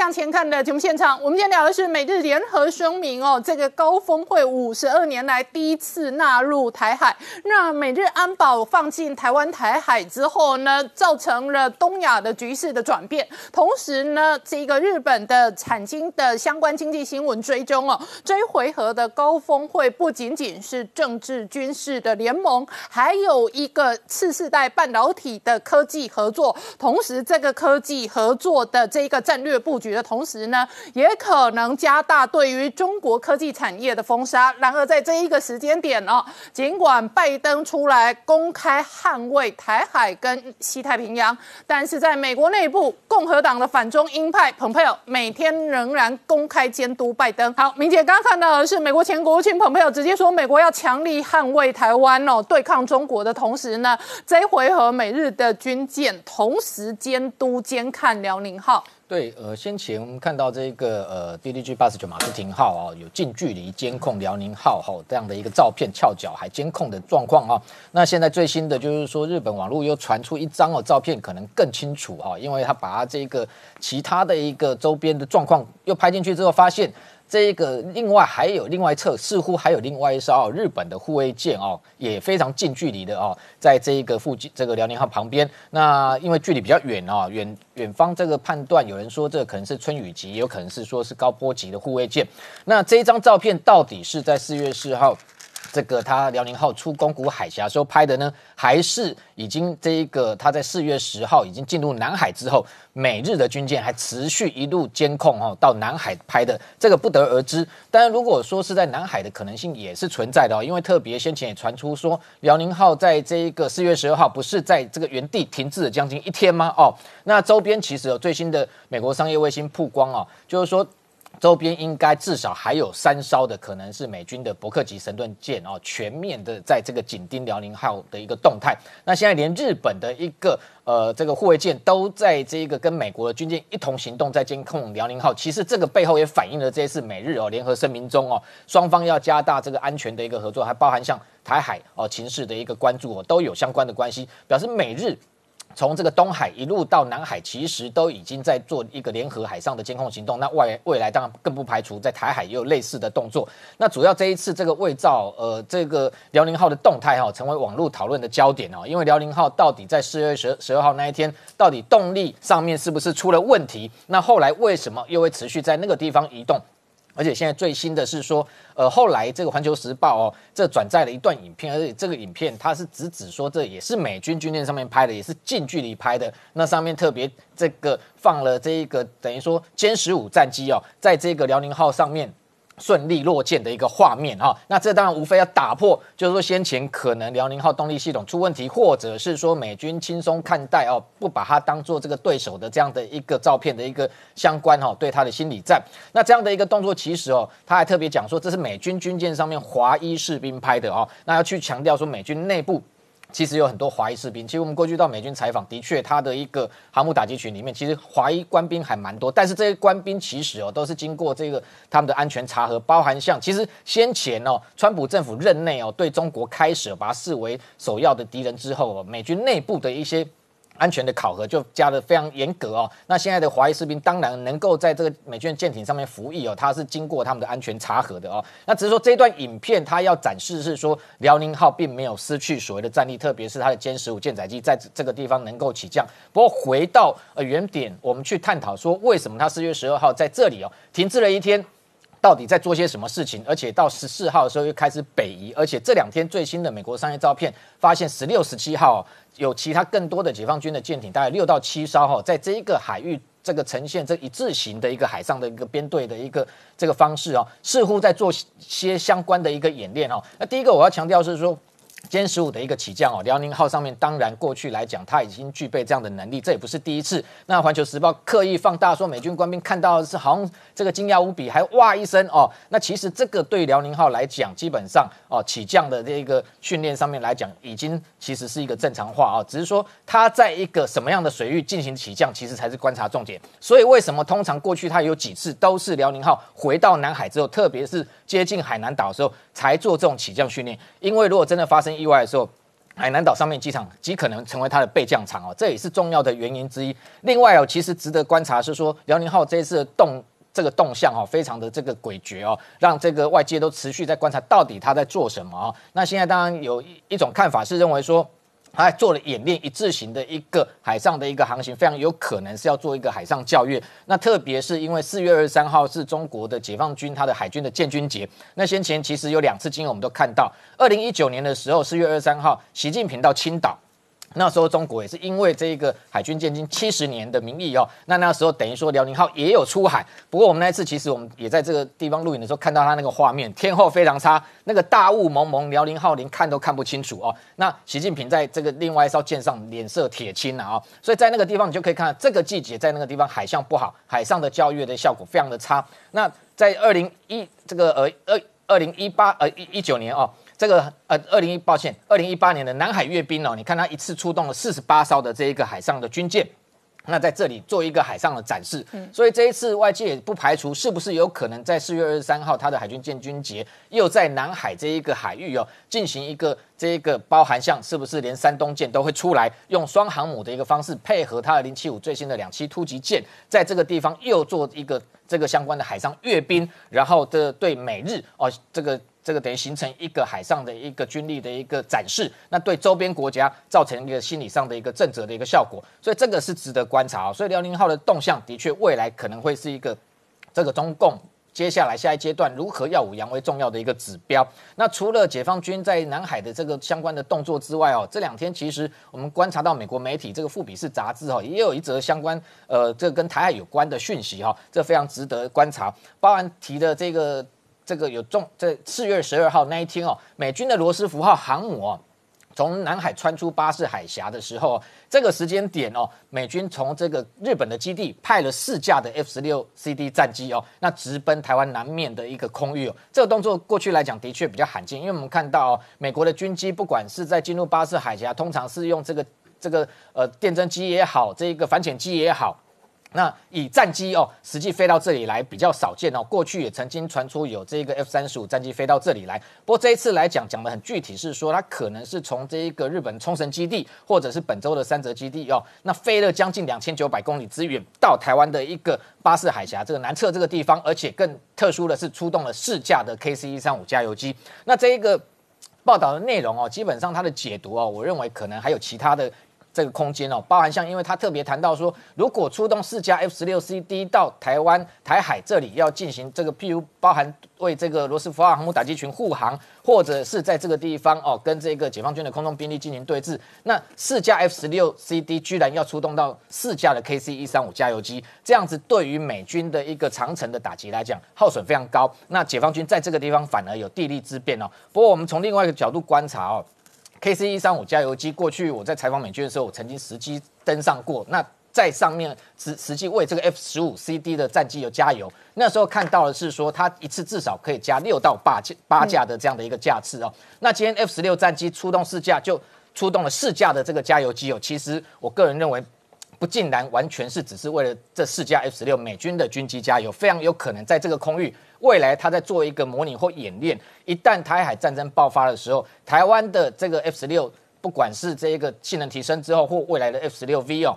向前看的节目现场，我们今天聊的是美日联合声明哦，这个高峰会五十二年来第一次纳入台海，那美日安保放进台湾台海之后呢，造成了东亚的局势的转变。同时呢，这个日本的产经的相关经济新闻追踪哦，这一回合的高峰会不仅仅是政治军事的联盟，还有一个次世代半导体的科技合作。同时，这个科技合作的这一个战略。布局的同时呢，也可能加大对于中国科技产业的封杀。然而，在这一个时间点哦，尽管拜登出来公开捍卫台海跟西太平洋，但是在美国内部，共和党的反中鹰派蓬佩奥每天仍然公开监督拜登。好，明姐刚看到的是美国前国务卿蓬佩奥直接说，美国要强力捍卫台湾哦，对抗中国的同时呢，这回合美日的军舰同时监督监看辽宁号。对，呃，先前我们看到这个呃，DDG 八十九马斯廷号啊，有近距离监控辽宁号哈这样的一个照片，翘脚还监控的状况啊。那现在最新的就是说，日本网络又传出一张哦照片，可能更清楚哈，因为他把这个其他的一个周边的状况又拍进去之后，发现。这个另外还有另外一侧，似乎还有另外一艘日本的护卫舰哦，也非常近距离的哦，在这一个附近，这个辽宁号旁边。那因为距离比较远哦，远远方这个判断，有人说这可能是春雨级，也有可能是说是高波级的护卫舰。那这一张照片到底是在四月四号？这个他辽宁号出宫古海峡时候拍的呢，还是已经这一个他在四月十号已经进入南海之后，美日的军舰还持续一路监控哦到南海拍的，这个不得而知。当然，如果说是在南海的可能性也是存在的哦，因为特别先前也传出说辽宁号在这一个四月十二号不是在这个原地停滞了将近一天吗？哦，那周边其实有最新的美国商业卫星曝光哦，就是说。周边应该至少还有三艘的，可能是美军的伯克级神盾舰哦，全面的在这个紧盯辽宁号的一个动态。那现在连日本的一个呃这个护卫舰都在这个跟美国的军舰一同行动，在监控辽宁号。其实这个背后也反映了这次美日哦联合声明中哦，双方要加大这个安全的一个合作，还包含像台海哦情势的一个关注哦，都有相关的关系，表示美日。从这个东海一路到南海，其实都已经在做一个联合海上的监控行动。那外未来当然更不排除在台海也有类似的动作。那主要这一次这个伪造呃这个辽宁号的动态哈，成为网络讨论的焦点哦。因为辽宁号到底在四月十十二号那一天，到底动力上面是不是出了问题？那后来为什么又会持续在那个地方移动？而且现在最新的是说，呃，后来这个《环球时报》哦，这转载了一段影片，而且这个影片它是直指说这也是美军军舰上面拍的，也是近距离拍的。那上面特别这个放了这一个等于说歼十五战机哦，在这个辽宁号上面。顺利落舰的一个画面哈，那这当然无非要打破，就是说先前可能辽宁号动力系统出问题，或者是说美军轻松看待哦，不把它当做这个对手的这样的一个照片的一个相关哈，对他的心理战。那这样的一个动作，其实哦，他还特别讲说，这是美军军舰上面华裔士兵拍的哦，那要去强调说美军内部。其实有很多华裔士兵。其实我们过去到美军采访，的确他的一个航母打击群里面，其实华裔官兵还蛮多。但是这些官兵其实哦，都是经过这个他们的安全查核，包含像其实先前哦，川普政府任内哦，对中国开始把它视为首要的敌人之后哦，美军内部的一些。安全的考核就加的非常严格哦。那现在的华裔士兵当然能够在这个美军舰艇上面服役哦，他是经过他们的安全查核的哦。那只是说这段影片它要展示是说辽宁号并没有失去所谓的战力，特别是它的歼十五舰载机在这个地方能够起降。不过回到呃原点，我们去探讨说为什么它四月十二号在这里哦停滞了一天。到底在做些什么事情？而且到十四号的时候又开始北移，而且这两天最新的美国商业照片发现，十六、十七号有其他更多的解放军的舰艇，大概六到七艘哈，在这一个海域这个呈现这一字形的一个海上的一个编队的一个这个方式哦，似乎在做些相关的一个演练哦。那第一个我要强调是说。歼十五的一个起降哦，辽宁号上面当然过去来讲，它已经具备这样的能力，这也不是第一次。那环球时报刻意放大说，美军官兵看到是好像这个惊讶无比，还哇一声哦。那其实这个对辽宁号来讲，基本上哦起降的这个训练上面来讲，已经其实是一个正常化啊，只是说它在一个什么样的水域进行起降，其实才是观察重点。所以为什么通常过去它有几次都是辽宁号回到南海之后，特别是接近海南岛的时候，才做这种起降训练？因为如果真的发生意外的时候，海南岛上面机场极可能成为它的备降场哦，这也是重要的原因之一。另外哦，其实值得观察是说，辽宁号这一次的动这个动向哦，非常的这个诡谲哦，让这个外界都持续在观察到底它在做什么哦。那现在当然有一种看法是认为说。还做了演练一字型的一个海上的一个航行，非常有可能是要做一个海上教育。那特别是因为四月二十三号是中国的解放军他的海军的建军节。那先前其实有两次经验我们都看到，二零一九年的时候四月二十三号，习近平到青岛。那时候中国也是因为这个海军建军七十年的名义哦，那那时候等于说辽宁号也有出海。不过我们那一次其实我们也在这个地方录影的时候看到它那个画面，天后非常差，那个大雾蒙蒙，辽宁号连看都看不清楚哦。那习近平在这个另外一艘舰上脸色铁青了啊，所以在那个地方你就可以看到这个季节在那个地方海象不好，海上的教育的效果非常的差。那在二零一这个呃二二零一八呃一一九年哦。这个呃，二零一抱歉，二零一八年的南海阅兵哦，你看它一次出动了四十八艘的这一个海上的军舰，那在这里做一个海上的展示，所以这一次外界也不排除是不是有可能在四月二十三号它的海军建军节又在南海这一个海域哦进行一个这一个包含像是不是连山东舰都会出来用双航母的一个方式配合它的零七五最新的两栖突击舰，在这个地方又做一个这个相关的海上阅兵，然后这对美日哦这个。这个等于形成一个海上的一个军力的一个展示，那对周边国家造成一个心理上的一个震慑的一个效果，所以这个是值得观察。所以辽宁号的动向的确未来可能会是一个这个中共接下来下一阶段如何耀武扬威重要的一个指标。那除了解放军在南海的这个相关的动作之外哦，这两天其实我们观察到美国媒体这个《富比士》杂志哈也有一则相关呃这跟台海有关的讯息哈，这非常值得观察，包含提的这个。这个有重在四月十二号那一天哦，美军的罗斯福号航母哦，从南海穿出巴士海峡的时候，这个时间点哦，美军从这个日本的基地派了四架的 F 十六 CD 战机哦，那直奔台湾南面的一个空域哦，这个动作过去来讲的确比较罕见，因为我们看到美国的军机不管是在进入巴士海峡，通常是用这个这个呃电侦机也好，这一个反潜机也好。那以战机哦，实际飞到这里来比较少见哦。过去也曾经传出有这个 F 三十五战机飞到这里来，不过这一次来讲讲的很具体，是说它可能是从这一个日本冲绳基地，或者是本州的三泽基地哦，那飞了将近两千九百公里之远到台湾的一个巴士海峡这个南侧这个地方，而且更特殊的是出动了四架的 KC 一三五加油机。那这一个报道的内容哦，基本上它的解读哦，我认为可能还有其他的。这个空间哦，包含像，因为他特别谈到说，如果出动四架 F 十六 CD 到台湾台海这里，要进行这个，譬如包含为这个罗斯福号航母打击群护航，或者是在这个地方哦，跟这个解放军的空中兵力进行对峙，那四架 F 十六 CD 居然要出动到四架的 KC 一三五加油机，这样子对于美军的一个长城的打击来讲，耗损非常高。那解放军在这个地方反而有地利之便哦。不过我们从另外一个角度观察哦。K C 一三五加油机，过去我在采访美军的时候，我曾经实际登上过。那在上面实实际为这个 F 十五 C D 的战机有加油。那时候看到的是说，它一次至少可以加六到八架八架的这样的一个架次哦。那今天 F 十六战机出动四架就。出动了四架的这个加油机哦，其实我个人认为。不竟然完全是只是为了这四架 F 十六美军的军机加油，非常有可能在这个空域未来他在做一个模拟或演练。一旦台海战争爆发的时候，台湾的这个 F 十六不管是这一个性能提升之后，或未来的 F 十六 V 哦。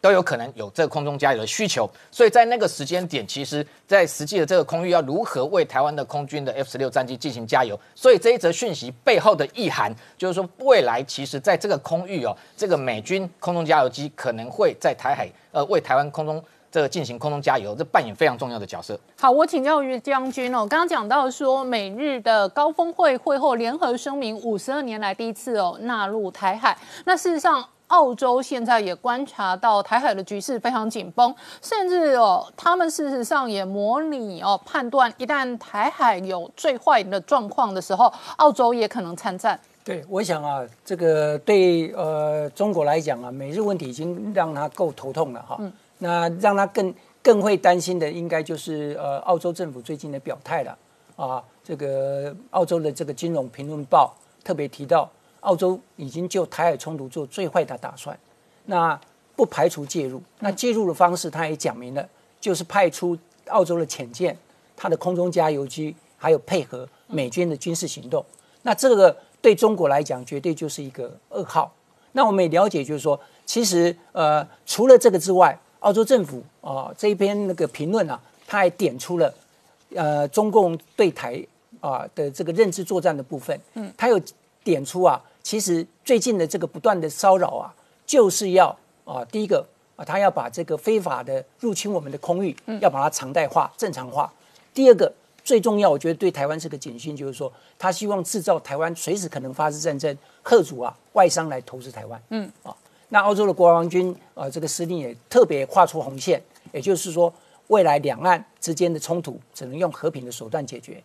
都有可能有这个空中加油的需求，所以在那个时间点，其实，在实际的这个空域要如何为台湾的空军的 F 十六战机进行加油？所以这一则讯息背后的意涵，就是说未来其实在这个空域哦，这个美军空中加油机可能会在台海呃为台湾空中这个进行空中加油，这扮演非常重要的角色。好，我请教于将军哦，刚刚讲到说美日的高峰会会后联合声明，五十二年来第一次哦纳入台海，那事实上。澳洲现在也观察到台海的局势非常紧绷，甚至哦，他们事实上也模拟哦，判断一旦台海有最坏的状况的时候，澳洲也可能参战。对，我想啊，这个对呃中国来讲啊，美日问题已经让他够头痛了哈。那让他更更会担心的，应该就是呃澳洲政府最近的表态了啊。这个澳洲的这个金融评论报特别提到。澳洲已经就台海冲突做最坏的打算，那不排除介入。那介入的方式，他也讲明了，就是派出澳洲的潜舰、它的空中加油机，还有配合美军的军事行动。那这个对中国来讲，绝对就是一个噩耗。那我们也了解，就是说，其实呃，除了这个之外，澳洲政府啊这一篇那个评论啊，他还点出了呃中共对台啊的这个认知作战的部分。嗯，他有点出啊。其实最近的这个不断的骚扰啊，就是要啊，第一个啊，他要把这个非法的入侵我们的空域，要把它常态化、正常化。第二个最重要，我觉得对台湾是个警讯，就是说他希望制造台湾随时可能发生战争，贺主啊外商来投资台湾。嗯啊，那澳洲的国防军啊，这个司令也特别画出红线，也就是说，未来两岸之间的冲突只能用和平的手段解决，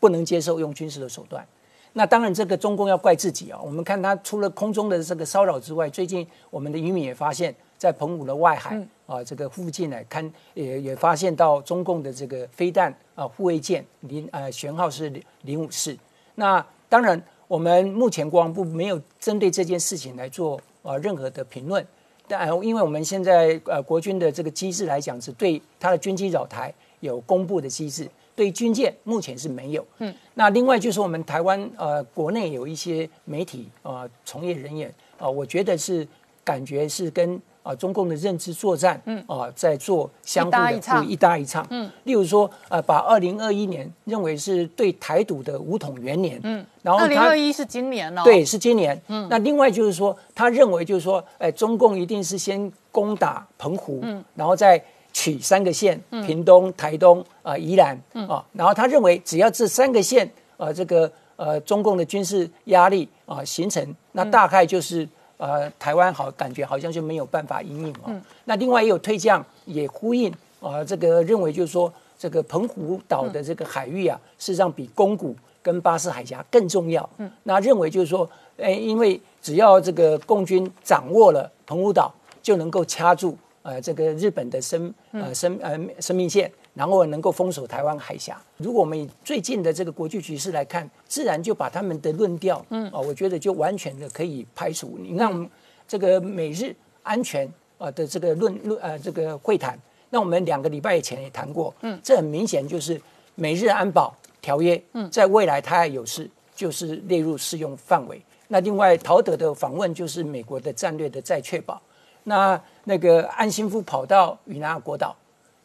不能接受用军事的手段。那当然，这个中共要怪自己啊！我们看他除了空中的这个骚扰之外，最近我们的渔民也发现，在澎湖的外海啊，这个附近呢，看也也发现到中共的这个飞弹啊护卫舰零呃舷号是零五四。那当然，我们目前国防部没有针对这件事情来做啊任何的评论，但因为我们现在呃国军的这个机制来讲，是对他的军机扰台有公布的机制。对军舰目前是没有，嗯，那另外就是我们台湾呃国内有一些媒体啊从业人员啊，我觉得是感觉是跟啊中共的认知作战，嗯啊在做相互的一搭一唱，嗯，例如说呃把二零二一年认为是对台独的武统元年，嗯，然后二零二一是今年哦，对，是今年，嗯，那另外就是说他认为就是说，哎，中共一定是先攻打澎湖，嗯，然后再。取三个县，屏东、台东、啊宜兰，啊，然后他认为只要这三个县，呃，这个呃中共的军事压力啊形成，那大概就是呃台湾好感觉好像就没有办法应应哦。那另外也有退将也呼应啊，这个认为就是说这个澎湖岛的这个海域啊，事实上比宫古跟巴士海峡更重要。嗯，那认为就是说，哎，因为只要这个共军掌握了澎湖岛，就能够掐住。呃，这个日本的生呃生呃生命线，然后能够封锁台湾海峡。如果我们以最近的这个国际局势来看，自然就把他们的论调，嗯，啊，我觉得就完全的可以排除。你看，这个美日安全啊的这个论论呃这个会谈，那我们两个礼拜以前也谈过，嗯，这很明显就是美日安保条约，嗯，在未来它有事就是列入适用范围。那另外陶德的访问就是美国的战略的再确保。那那个安心夫跑到与那国岛，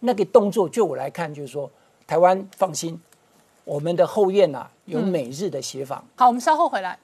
那个动作，就我来看，就是说，台湾放心，我们的后院呐有美日的协防。好，我们稍后回来。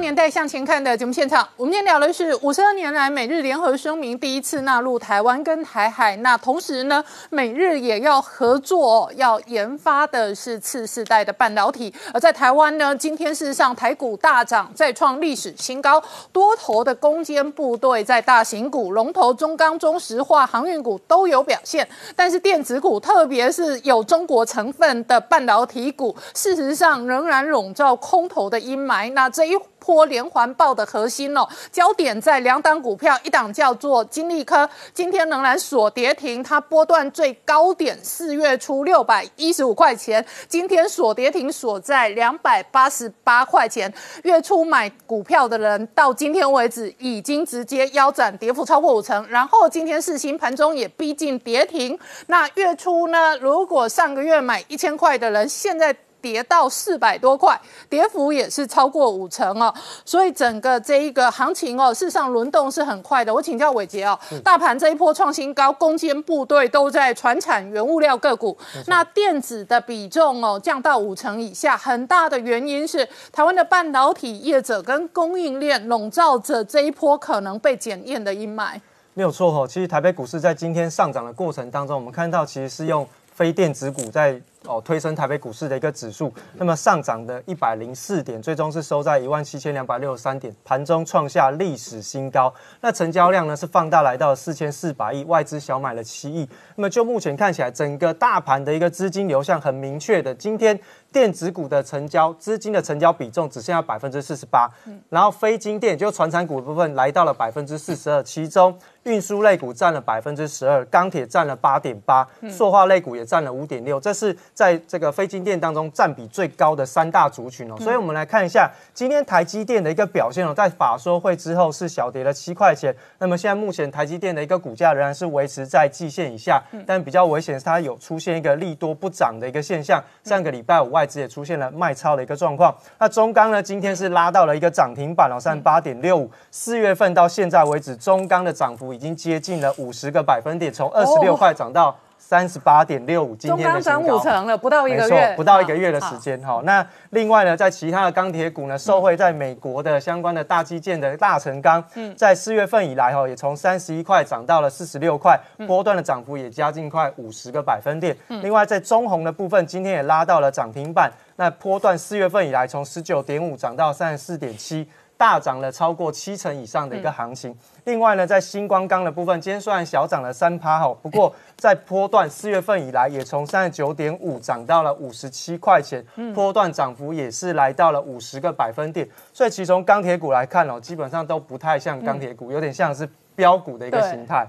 年代向前看的节目现场，我们今天聊的是五十二年来美日联合声明第一次纳入台湾跟台海。那同时呢，美日也要合作，要研发的是次世代的半导体。而在台湾呢，今天事实上台股大涨，再创历史新高，多头的攻坚部队在大型股、龙头中钢、中石化、航运股都有表现。但是电子股，特别是有中国成分的半导体股，事实上仍然笼罩空头的阴霾。那这一波连环爆的核心哦，焦点在两档股票，一档叫做金利科，今天仍然锁跌停，它波段最高点四月初六百一十五块钱，今天锁跌停锁在两百八十八块钱。月初买股票的人到今天为止已经直接腰斩，跌幅超过五成。然后今天市新盘中也逼近跌停。那月初呢？如果上个月买一千块的人，现在跌到四百多块，跌幅也是超过五成哦。所以整个这一个行情哦，事实上轮动是很快的。我请教伟杰哦，大盘这一波创新高，攻坚部队都在船产原物料个股，那电子的比重哦降到五成以下，很大的原因是台湾的半导体业者跟供应链笼罩着这一波可能被检验的阴霾。没有错哈，其实台北股市在今天上涨的过程当中，我们看到其实是用非电子股在。哦，推升台北股市的一个指数，那么上涨的一百零四点，最终是收在一万七千两百六十三点，盘中创下历史新高。那成交量呢是放大来到四千四百亿，外资小买了七亿。那么就目前看起来，整个大盘的一个资金流向很明确的，今天电子股的成交资金的成交比重只剩下百分之四十八，然后非金电就传产股的部分来到了百分之四十二，其中运输类股占了百分之十二，钢铁占了八点八，塑化类股也占了五点六，这是。在这个非金电当中占比最高的三大族群哦，所以我们来看一下今天台积电的一个表现哦，在法说会之后是小跌了七块钱，那么现在目前台积电的一个股价仍然是维持在季线以下，但比较危险是它有出现一个利多不涨的一个现象，上个礼拜五外资也出现了卖超的一个状况，那中钢呢今天是拉到了一个涨停板哦，三八点六五，四月份到现在为止中钢的涨幅已经接近了五十个百分点，从二十六块涨到。三十八点六五，今天的涨五成了，不到一个月，不到一个月的时间哈。那另外呢，在其他的钢铁股呢，受惠在美国的相关的大基建的大成钢，在四月份以来哈，也从三十一块涨到了四十六块，波段的涨幅也加近快五十个百分点。另外在中红的部分，今天也拉到了涨停板，那波段四月份以来从十九点五涨到三十四点七。大涨了超过七成以上的一个行情。另外呢，在星光钢的部分，今天虽然小涨了三趴哈，不过在波段四月份以来，也从三十九点五涨到了五十七块钱，波段涨幅也是来到了五十个百分点。所以其从钢铁股来看哦，基本上都不太像钢铁股，有点像是标股的一个形态。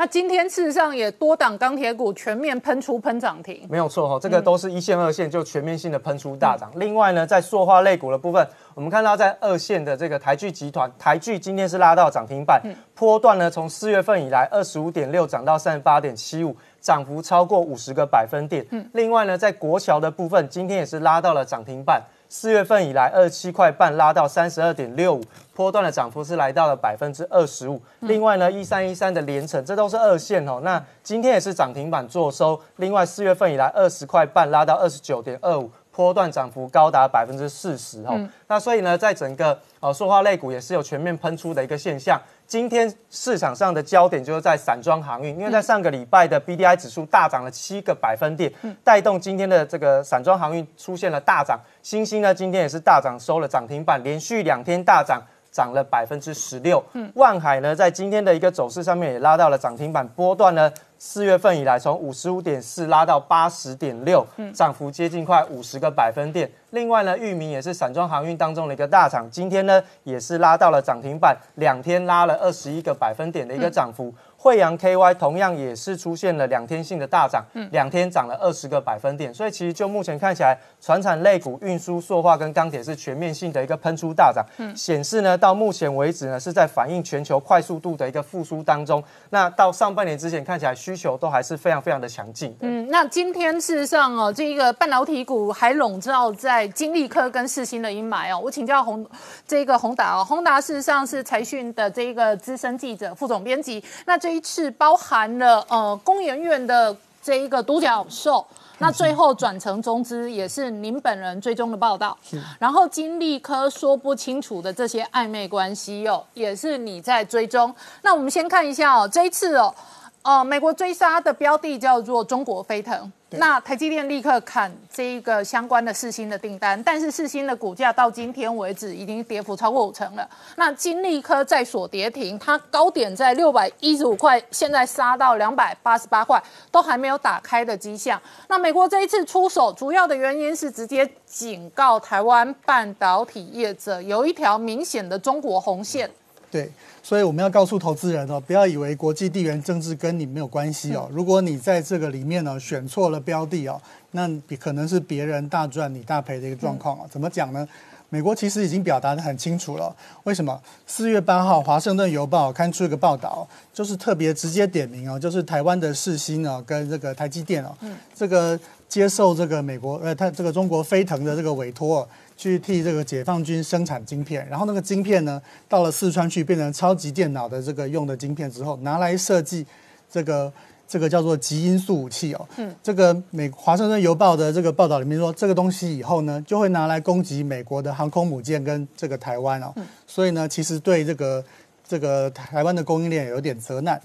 那今天事实上也多档钢铁股全面喷出喷涨停，没有错哈，这个都是一线二线就全面性的喷出大涨。另外呢，在塑化类股的部分，我们看到在二线的这个台剧集团，台剧今天是拉到涨停板，波段呢从四月份以来二十五点六涨到三十八点七五，涨幅超过五十个百分点。嗯另外呢，在国桥的部分，今天也是拉到了涨停板。四月份以来，二十七块半拉到三十二点六五，波段的涨幅是来到了百分之二十五。另外呢，一三一三的连成，这都是二线哦。那今天也是涨停板做收。另外，四月份以来，二十块半拉到二十九点二五。波段涨幅高达百分之四十哦，那所以呢，在整个呃塑化类股也是有全面喷出的一个现象。今天市场上的焦点就是在散装航运，因为在上个礼拜的 B D I 指数大涨了七个百分点，带动今天的这个散装航运出现了大涨。新兴呢，今天也是大涨收了涨停板，连续两天大涨，涨了百分之十六。万海呢，在今天的一个走势上面也拉到了涨停板，波段呢。四月份以来，从五十五点四拉到八十点六，涨幅接近快五十个百分点。另外呢，域名也是散装航运当中的一个大厂，今天呢也是拉到了涨停板，两天拉了二十一个百分点的一个涨幅。惠阳 KY 同样也是出现了两天性的大涨，两天涨了二十个百分点。所以其实就目前看起来，船产类股、运输、塑化跟钢铁是全面性的一个喷出大涨，显示呢到目前为止呢是在反映全球快速度的一个复苏当中。那到上半年之前看起来需求都还是非常非常的强劲。嗯，那今天事实上哦，这个半导体股还笼罩在金利科跟世新的阴霾哦。我请教宏这个宏达哦，宏达事实上是财讯的这个资深记者、副总编辑。那这一次包含了呃工研院的这一个独角兽，那最后转成中资也是您本人追踪的报道。然后金利科说不清楚的这些暧昧关系哦，也是你在追踪。那我们先看一下哦，这一次哦。呃，美国追杀的标的叫做中国飞腾。那台积电立刻砍这一个相关的四星的订单，但是四星的股价到今天为止已经跌幅超过五成了。那金利科在所跌停，它高点在六百一十五块，现在杀到两百八十八块，都还没有打开的迹象。那美国这一次出手，主要的原因是直接警告台湾半导体业者有一条明显的中国红线。对，所以我们要告诉投资人哦，不要以为国际地缘政治跟你没有关系哦。如果你在这个里面呢选错了标的哦，那可能是别人大赚你大赔的一个状况哦。怎么讲呢？美国其实已经表达的很清楚了。为什么？四月八号，《华盛顿邮报》刊出一个报道，就是特别直接点名哦，就是台湾的世新呢跟这个台积电哦，这个接受这个美国呃，他这个中国飞腾的这个委托。去替这个解放军生产晶片，然后那个晶片呢，到了四川去变成超级电脑的这个用的晶片之后，拿来设计这个这个叫做极音速武器哦。嗯，这个美华盛顿邮报的这个报道里面说，这个东西以后呢，就会拿来攻击美国的航空母舰跟这个台湾哦。所以呢，其实对这个这个台湾的供应链有点责难。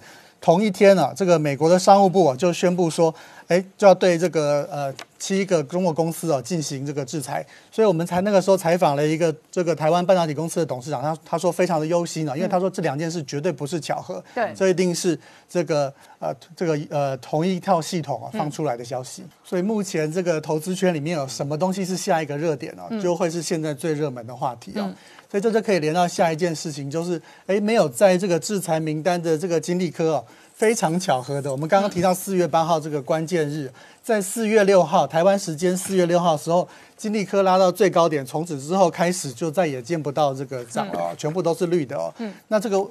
同一天呢，这个美国的商务部啊就宣布说。哎，就要对这个呃七个中国公司啊进行这个制裁，所以我们才那个时候采访了一个这个台湾半导体公司的董事长，他他说非常的忧心啊，因为他说这两件事绝对不是巧合，对，这一定是这个呃这个呃同一套系统啊放出来的消息。所以目前这个投资圈里面有什么东西是下一个热点呢？就会是现在最热门的话题啊。所以这就可以连到下一件事情，就是哎没有在这个制裁名单的这个金利科哦。非常巧合的，我们刚刚提到四月八号这个关键日，在四月六号台湾时间四月六号的时候，金利科拉到最高点，从此之后开始就再也见不到这个涨了，全部都是绿的哦。嗯，那这个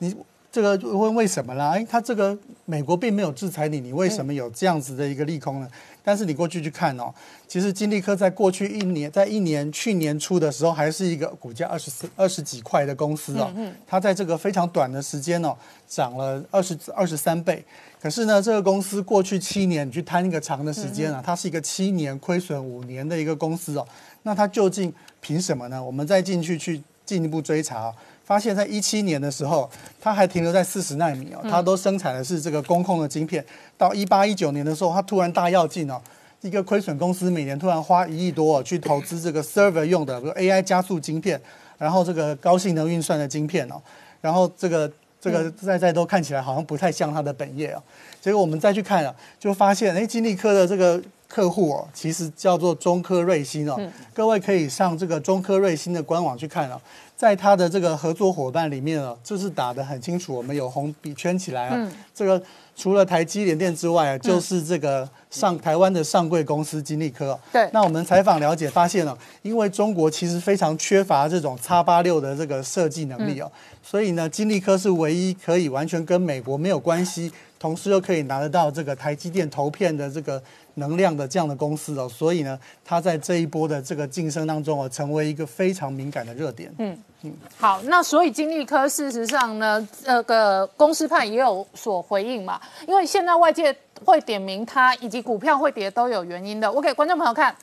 你这个问为什么啦？哎，他这个美国并没有制裁你，你为什么有这样子的一个利空呢？但是你过去去看哦，其实金利科在过去一年，在一年去年初的时候，还是一个股价二十四二十几块的公司哦。嗯。它在这个非常短的时间哦，涨了二十二十三倍。可是呢，这个公司过去七年，你去摊一个长的时间啊，它是一个七年亏损五年的一个公司哦。那它究竟凭什么呢？我们再进去去进一步追查，发现在一七年的时候，它还停留在四十纳米哦，它都生产的是这个工控的晶片。到一八一九年的时候，它突然大跃进哦，一个亏损公司每年突然花一亿多去投资这个 server 用的，比如 AI 加速晶片，然后这个高性能运算的晶片哦，然后这个这个在在都看起来好像不太像它的本业哦。结果我们再去看啊，就发现哎，金利科的这个客户哦，其实叫做中科瑞星哦，各位可以上这个中科瑞星的官网去看哦。在它的这个合作伙伴里面哦，这是打的很清楚，我们有红笔圈起来啊，这个。除了台积联电之外啊，就是这个上台湾的上柜公司金利科。对，那我们采访了解发现哦，因为中国其实非常缺乏这种叉八六的这个设计能力哦，所以呢，金利科是唯一可以完全跟美国没有关系，同时又可以拿得到这个台积电投片的这个。能量的这样的公司哦，所以呢，它在这一波的这个晋升当中哦，成为一个非常敏感的热点。嗯嗯，好，那所以金利科事实上呢，这个公司派也有所回应嘛，因为现在外界会点名它以及股票会跌都有原因的。我给观众朋友看，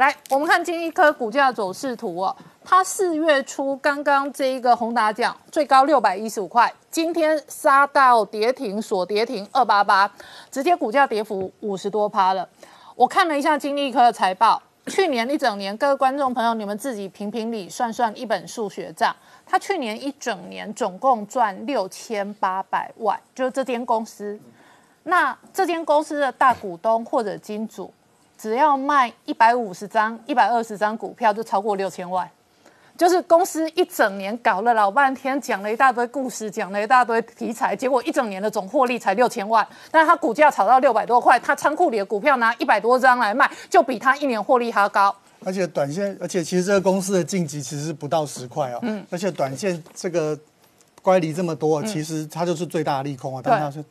来，我们看金利科股价走势图哦。它四月初刚刚这一个宏达奖最高六百一十五块，今天杀到跌停，锁跌停二八八，直接股价跌幅五十多趴了。我看了一下金利科的财报，去年一整年，各位观众朋友，你们自己评评理，算算一本数学账。它去年一整年总共赚六千八百万，就是这间公司。那这间公司的大股东或者金主，只要卖一百五十张、一百二十张股票，就超过六千万。就是公司一整年搞了老半天，讲了一大堆故事，讲了一大堆题材，结果一整年的总获利才六千万。但是它股价炒到六百多块，他仓库里的股票拿一百多张来卖，就比他一年获利还要高。而且短线，而且其实这个公司的晋级其实不到十块哦。嗯。而且短线这个乖离这么多，其实它就是最大的利空啊。当它是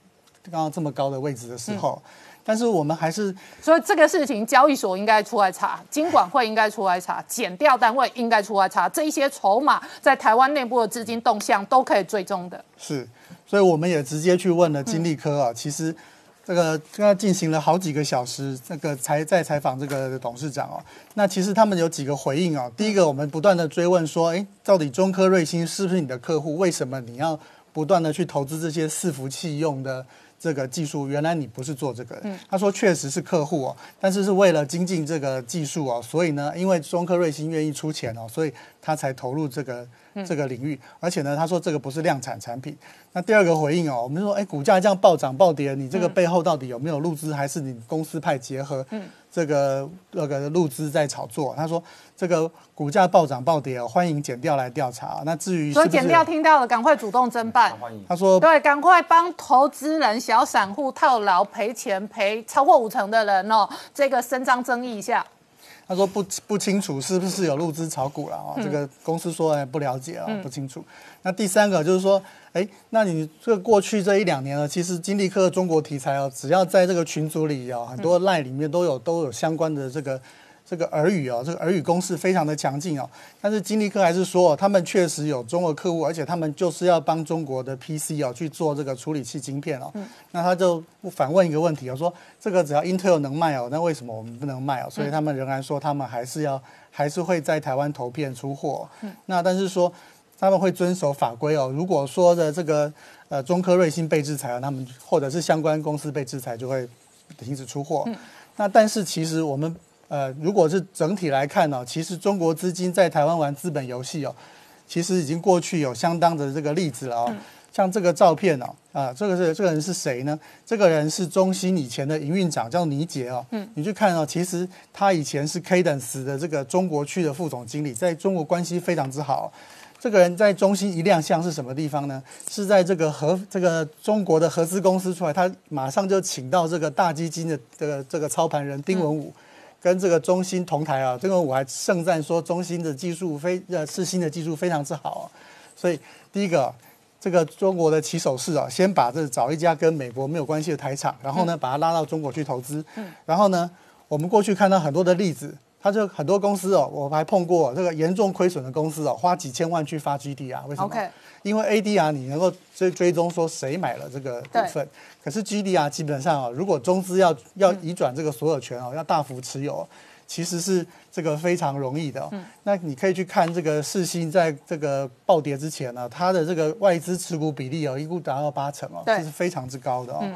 刚刚这么高的位置的时候。但是我们还是，所以这个事情交易所应该出来查，金管会应该出来查，减掉单位应该出来查，这一些筹码在台湾内部的资金动向都可以追踪的。是，所以我们也直接去问了金利科啊，其实这个跟他进行了好几个小时，这个才在采访这个董事长哦。那其实他们有几个回应啊，第一个我们不断的追问说，哎，到底中科瑞星是不是你的客户？为什么你要不断的去投资这些伺服器用的？这个技术，原来你不是做这个的。他说确实是客户哦，但是是为了精进这个技术哦，所以呢，因为中科瑞芯愿意出钱哦，所以他才投入这个这个领域。而且呢，他说这个不是量产产品。那第二个回应哦，我们说，哎，股价这样暴涨暴跌，你这个背后到底有没有入资，还是你公司派结合这个那个入资在炒作？他说这个股价暴涨暴跌哦，欢迎减掉来调查。那至于所以减掉听到了，赶快主动侦办。他说对，赶快帮投资人、小散户套牢赔钱赔超过五成的人哦，这个伸张正义一下。他说不不清楚是不是有入资炒股了啊？这个公司说哎不了解啊，不清楚。那第三个就是说，哎，那你这过去这一两年呢，其实金立科中国题材哦，只要在这个群组里哦，很多赖里面都有都有相关的这个。这个耳语哦，这个耳语公式非常的强劲哦，但是金立科还是说，他们确实有中国客户，而且他们就是要帮中国的 PC 哦去做这个处理器晶片哦。那他就反问一个问题，哦说这个只要 Intel 能卖哦，那为什么我们不能卖哦？所以他们仍然说他们还是要还是会在台湾投片出货。那但是说他们会遵守法规哦。如果说的这个呃中科瑞芯被制裁了，他们或者是相关公司被制裁，就会停止出货。那但是其实我们。呃，如果是整体来看呢，其实中国资金在台湾玩资本游戏哦，其实已经过去有相当的这个例子了哦。像这个照片哦，啊，这个是这个人是谁呢？这个人是中兴以前的营运长，叫倪杰哦。嗯，你去看哦，其实他以前是 Cadence 的这个中国区的副总经理，在中国关系非常之好。这个人在中兴一亮相是什么地方呢？是在这个合这个中国的合资公司出来，他马上就请到这个大基金的这个这个操盘人丁文武。跟这个中兴同台啊，这个我还盛赞说中兴的技术非呃是新的技术非常之好，所以第一个这个中国的起手式啊，先把这找一家跟美国没有关系的台厂，然后呢把它拉到中国去投资，然后呢我们过去看到很多的例子，他就很多公司哦，我还碰过这个严重亏损的公司哦，花几千万去发 GDR，为什么？因为 ADR 你能够追追踪说谁买了这个股份。可是 GDR 基本上啊，如果中资要要移转这个所有权哦，要大幅持有，其实是这个非常容易的。嗯，那你可以去看这个世新在这个暴跌之前呢，它的这个外资持股比例哦，一度达到八成哦，这是非常之高的哦。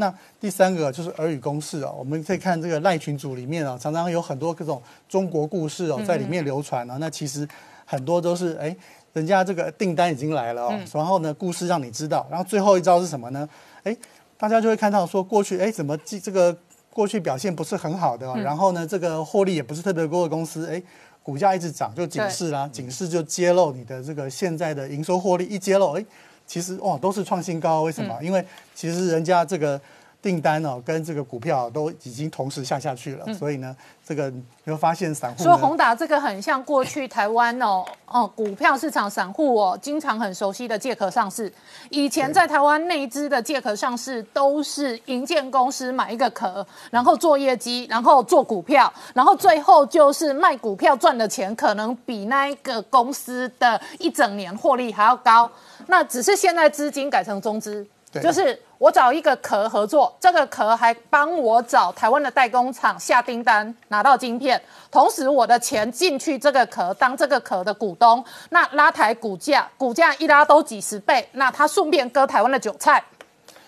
那第三个就是耳语公式哦，我们可以看这个赖群组里面啊，常常有很多各种中国故事哦，在里面流传哦。那其实很多都是哎，人家这个订单已经来了哦，然后呢，故事让你知道，然后最后一招是什么呢？哎。大家就会看到说，过去哎，怎么这这个过去表现不是很好的，然后呢，这个获利也不是特别高的公司，哎，股价一直涨，就警示啦，警示就揭露你的这个现在的营收获利一揭露，哎，其实哦都是创新高，为什么？因为其实人家这个。订单哦，跟这个股票都已经同时下下去了，所以呢，这个你会发现散户。说宏达这个很像过去台湾哦哦股票市场散户哦经常很熟悉的借壳上市。以前在台湾内资的借壳上市都是营建公司买一个壳，然后做业绩，然后做股票，然后最后就是卖股票赚的钱可能比那一个公司的一整年获利还要高。那只是现在资金改成中资，就是。我找一个壳合作，这个壳还帮我找台湾的代工厂下订单，拿到晶片，同时我的钱进去这个壳当这个壳的股东，那拉抬股价，股价一拉都几十倍，那他顺便割台湾的韭菜。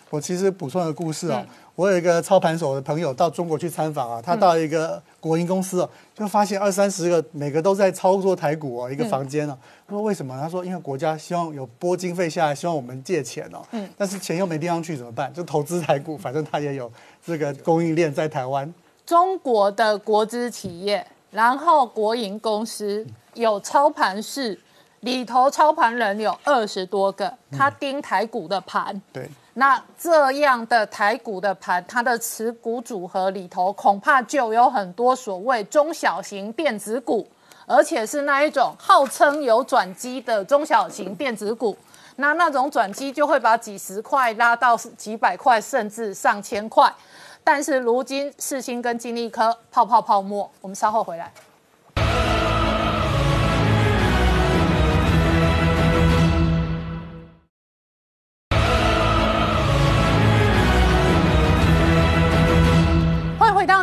我其实补充一个故事啊，我有一个操盘手的朋友到中国去参访啊，他到一个国营公司哦，就发现二三十个每个都在操作台股哦，一个房间哦。说为什么？他说因为国家希望有拨经费下来，希望我们借钱哦。嗯。但是钱又没地方去，怎么办？就投资台股，反正他也有这个供应链在台湾。中国的国资企业，然后国营公司有操盘室，里头操盘人有二十多个，他盯台股的盘。对。那这样的台股的盘，它的持股组合里头，恐怕就有很多所谓中小型电子股。而且是那一种号称有转机的中小型电子股，那那种转机就会把几十块拉到几百块，甚至上千块。但是如今世新跟金立科泡泡泡沫，我们稍后回来。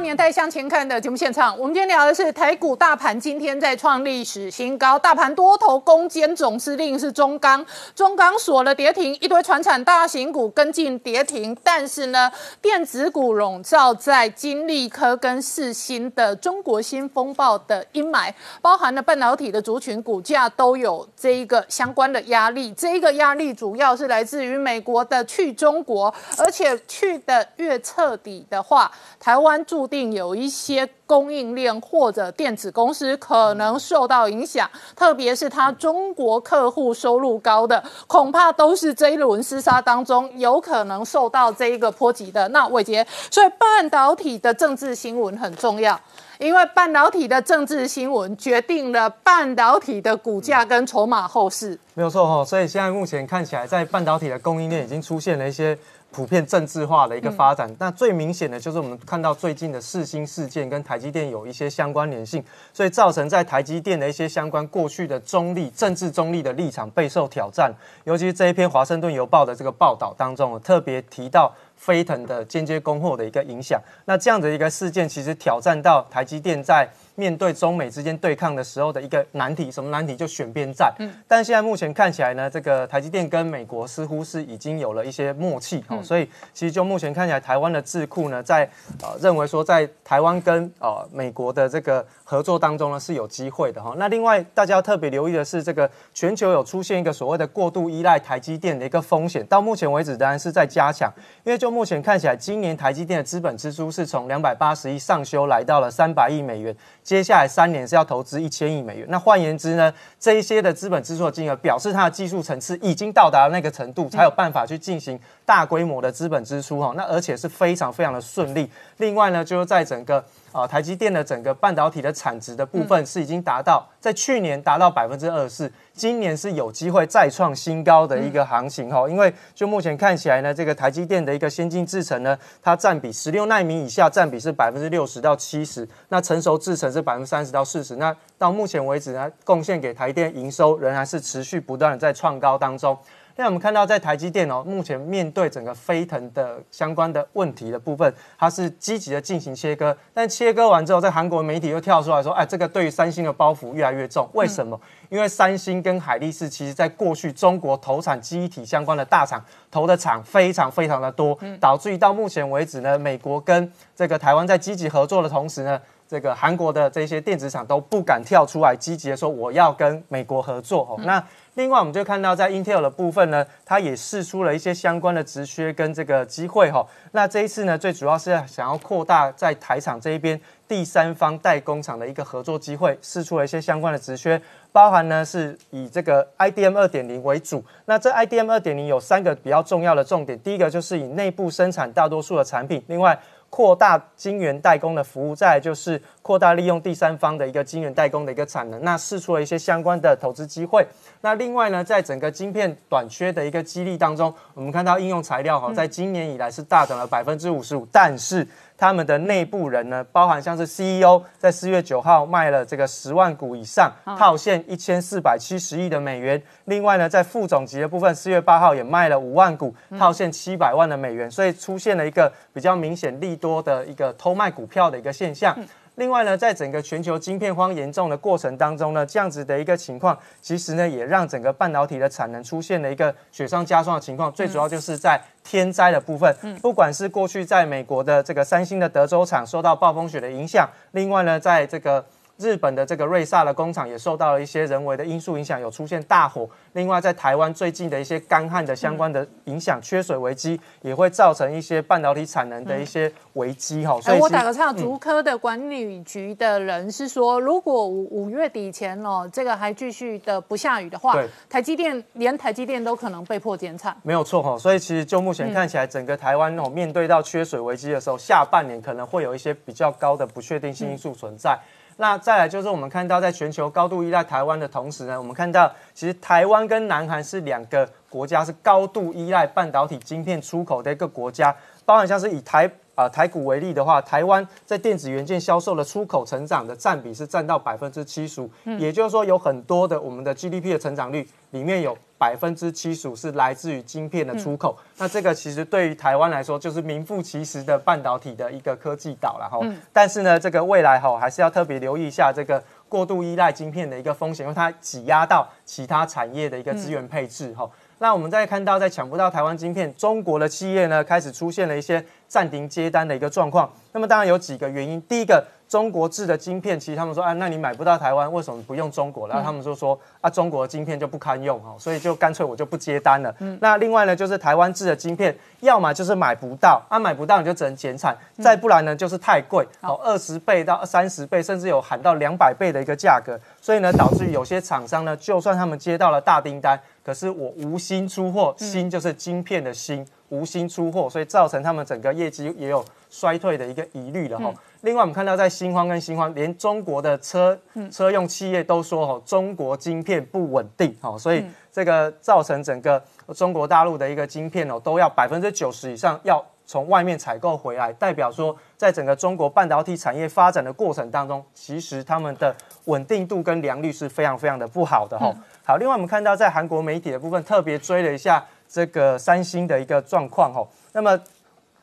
年代向前看的节目现场，我们今天聊的是台股大盘今天在创历史新高，大盘多头攻坚总司令是中钢，中钢锁了跌停，一堆船产大型股跟进跌停，但是呢，电子股笼罩在金利科跟世新的中国新风暴的阴霾，包含了半导体的族群股价都有这一个相关的压力，这一个压力主要是来自于美国的去中国，而且去的越彻底的话，台湾注定有一些供应链或者电子公司可能受到影响，特别是它中国客户收入高的，恐怕都是这一轮厮杀当中有可能受到这一个波及的。那伟杰，所以半导体的政治新闻很重要。因为半导体的政治新闻决定了半导体的股价跟筹码后市，没有错哈。所以现在目前看起来，在半导体的供应链已经出现了一些普遍政治化的一个发展。那最明显的就是我们看到最近的四星事件跟台积电有一些相关联性，所以造成在台积电的一些相关过去的中立、政治中立的立场备受挑战。尤其是这一篇《华盛顿邮报》的这个报道当中，特别提到。飞腾的间接供货的一个影响，那这样的一个事件，其实挑战到台积电在。面对中美之间对抗的时候的一个难题，什么难题就选边站。嗯，但现在目前看起来呢，这个台积电跟美国似乎是已经有了一些默契哦，所以其实就目前看起来，台湾的智库呢，在呃认为说，在台湾跟呃美国的这个合作当中呢是有机会的哈。那另外大家要特别留意的是，这个全球有出现一个所谓的过度依赖台积电的一个风险，到目前为止当然是在加强，因为就目前看起来，今年台积电的资本支出是从两百八十亿上修来到了三百亿美元。接下来三年是要投资一千亿美元。那换言之呢，这一些的资本支出的金额，表示它的技术层次已经到达了那个程度，才有办法去进行大规模的资本支出哈。那而且是非常非常的顺利。另外呢，就是在整个啊台积电的整个半导体的产值的部分，是已经达到在去年达到百分之二十四。今年是有机会再创新高的一个行情哈，因为就目前看起来呢，这个台积电的一个先进制程呢，它占比十六纳米以下占比是百分之六十到七十，那成熟制程是百分之三十到四十，那到目前为止呢，贡献给台电营收仍然是持续不断的在创高当中。那我们看到，在台积电哦，目前面对整个飞腾的相关的问题的部分，它是积极的进行切割。但切割完之后，在韩国媒体又跳出来说，哎，这个对于三星的包袱越来越重。为什么？因为三星跟海力士其实在过去中国投产记忆体相关的大厂投的厂非常非常的多，导致于到目前为止呢，美国跟这个台湾在积极合作的同时呢，这个韩国的这些电子厂都不敢跳出来积极的说我要跟美国合作哦。那另外，我们就看到在 Intel 的部分呢，它也试出了一些相关的直缺跟这个机会哈。那这一次呢，最主要是想要扩大在台厂这一边第三方代工厂的一个合作机会，试出了一些相关的直缺，包含呢是以这个 IDM 二点零为主。那这 IDM 二点零有三个比较重要的重点，第一个就是以内部生产大多数的产品，另外。扩大晶圆代工的服务，再就是扩大利用第三方的一个晶圆代工的一个产能，那试出了一些相关的投资机会。那另外呢，在整个晶片短缺的一个激励当中，我们看到应用材料哈，在今年以来是大涨了百分之五十五，但是。他们的内部人呢，包含像是 CEO，在四月九号卖了这个十万股以上，套现一千四百七十亿的美元。另外呢，在副总级的部分，四月八号也卖了五万股，套现七百万的美元。所以出现了一个比较明显利多的一个偷卖股票的一个现象。另外呢，在整个全球晶片荒严重的过程当中呢，这样子的一个情况，其实呢也让整个半导体的产能出现了一个雪上加霜的情况。最主要就是在天灾的部分，不管是过去在美国的这个三星的德州厂受到暴风雪的影响，另外呢，在这个。日本的这个瑞萨的工厂也受到了一些人为的因素影响，有出现大火。另外，在台湾最近的一些干旱的相关的影响，缺水危机也会造成一些半导体产能的一些危机哈。所以，我打个岔，竹科的管理局的人是说，如果五五月底前哦，这个还继续的不下雨的话，台积电连台积电都可能被迫减产。没有错哈，所以其实就目前看起来，整个台湾哦，面对到缺水危机的时候，下半年可能会有一些比较高的不确定性因素存在。那再来就是我们看到，在全球高度依赖台湾的同时呢，我们看到其实台湾跟南韩是两个国家是高度依赖半导体晶片出口的一个国家，包含像是以台。啊、台股为例的话，台湾在电子元件销售的出口成长的占比是占到百分之七十五，也就是说有很多的我们的 GDP 的成长率里面有百分之七十五是来自于晶片的出口。那这个其实对于台湾来说，就是名副其实的半导体的一个科技岛了哈。但是呢，这个未来哈还是要特别留意一下这个过度依赖晶片的一个风险，因为它挤压到其他产业的一个资源配置哈。那我们再看到，在抢不到台湾晶片，中国的企业呢开始出现了一些暂停接单的一个状况。那么当然有几个原因，第一个，中国制的晶片，其实他们说，啊，那你买不到台湾，为什么不用中国？然后他们就说，啊，中国的晶片就不堪用哈，所以就干脆我就不接单了。那另外呢，就是台湾制的晶片，要么就是买不到，啊，买不到你就只能减产，再不然呢就是太贵，好，二十倍到三十倍，甚至有喊到两百倍的一个价格，所以呢，导致于有些厂商呢，就算他们接到了大订单。可是我无心出货，心就是晶片的心，无心出货，所以造成他们整个业绩也有衰退的一个疑虑了哈。另外，我们看到在新欢跟新欢，连中国的车车用企业都说哦，中国晶片不稳定哦，所以这个造成整个中国大陆的一个晶片哦，都要百分之九十以上要从外面采购回来，代表说在整个中国半导体产业发展的过程当中，其实他们的稳定度跟良率是非常非常的不好的哈。好，另外我们看到在韩国媒体的部分特别追了一下这个三星的一个状况哦。那么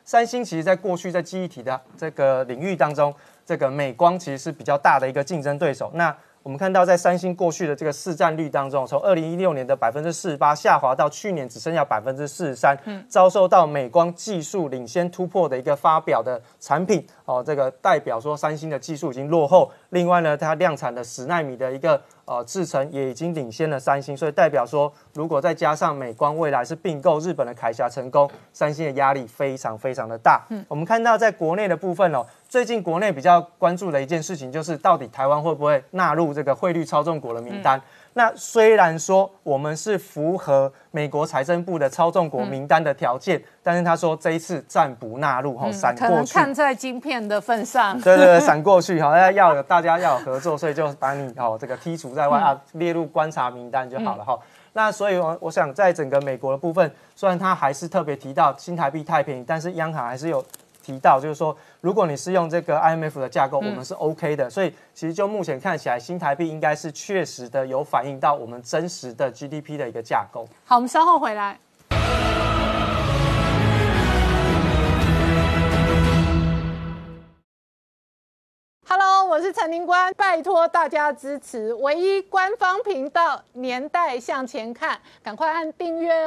三星其实在过去在记忆体的这个领域当中，这个美光其实是比较大的一个竞争对手。那我们看到在三星过去的这个市占率当中，从二零一六年的百分之四十八下滑到去年只剩下百分之四十三，遭受到美光技术领先突破的一个发表的产品哦，这个代表说三星的技术已经落后。另外呢，它量产的十纳米的一个呃制程也已经领先了三星，所以代表说，如果再加上美光未来是并购日本的铠侠成功，三星的压力非常非常的大。嗯，我们看到在国内的部分哦，最近国内比较关注的一件事情就是，到底台湾会不会纳入这个汇率操纵国的名单？那虽然说我们是符合美国财政部的操纵国名单的条件，但是他说这一次暂不纳入哈，闪可过去。看在晶片的份上，对对对，闪过去，好，要要有大家要有合作，所以就把你哦这个剔除在外啊，列入观察名单就好了哈。那所以，我我想在整个美国的部分，虽然它还是特别提到新台币太便宜，但是央行还是有提到，就是说，如果你是用这个 IMF 的架构，我们是 OK 的。所以，其实就目前看起来，新台币应该是确实的有反映到我们真实的 GDP 的一个架构。好，我们稍后回来。Hello，我是陈宁官，拜托大家支持唯一官方频道《年代向前看》，赶快按订阅哦。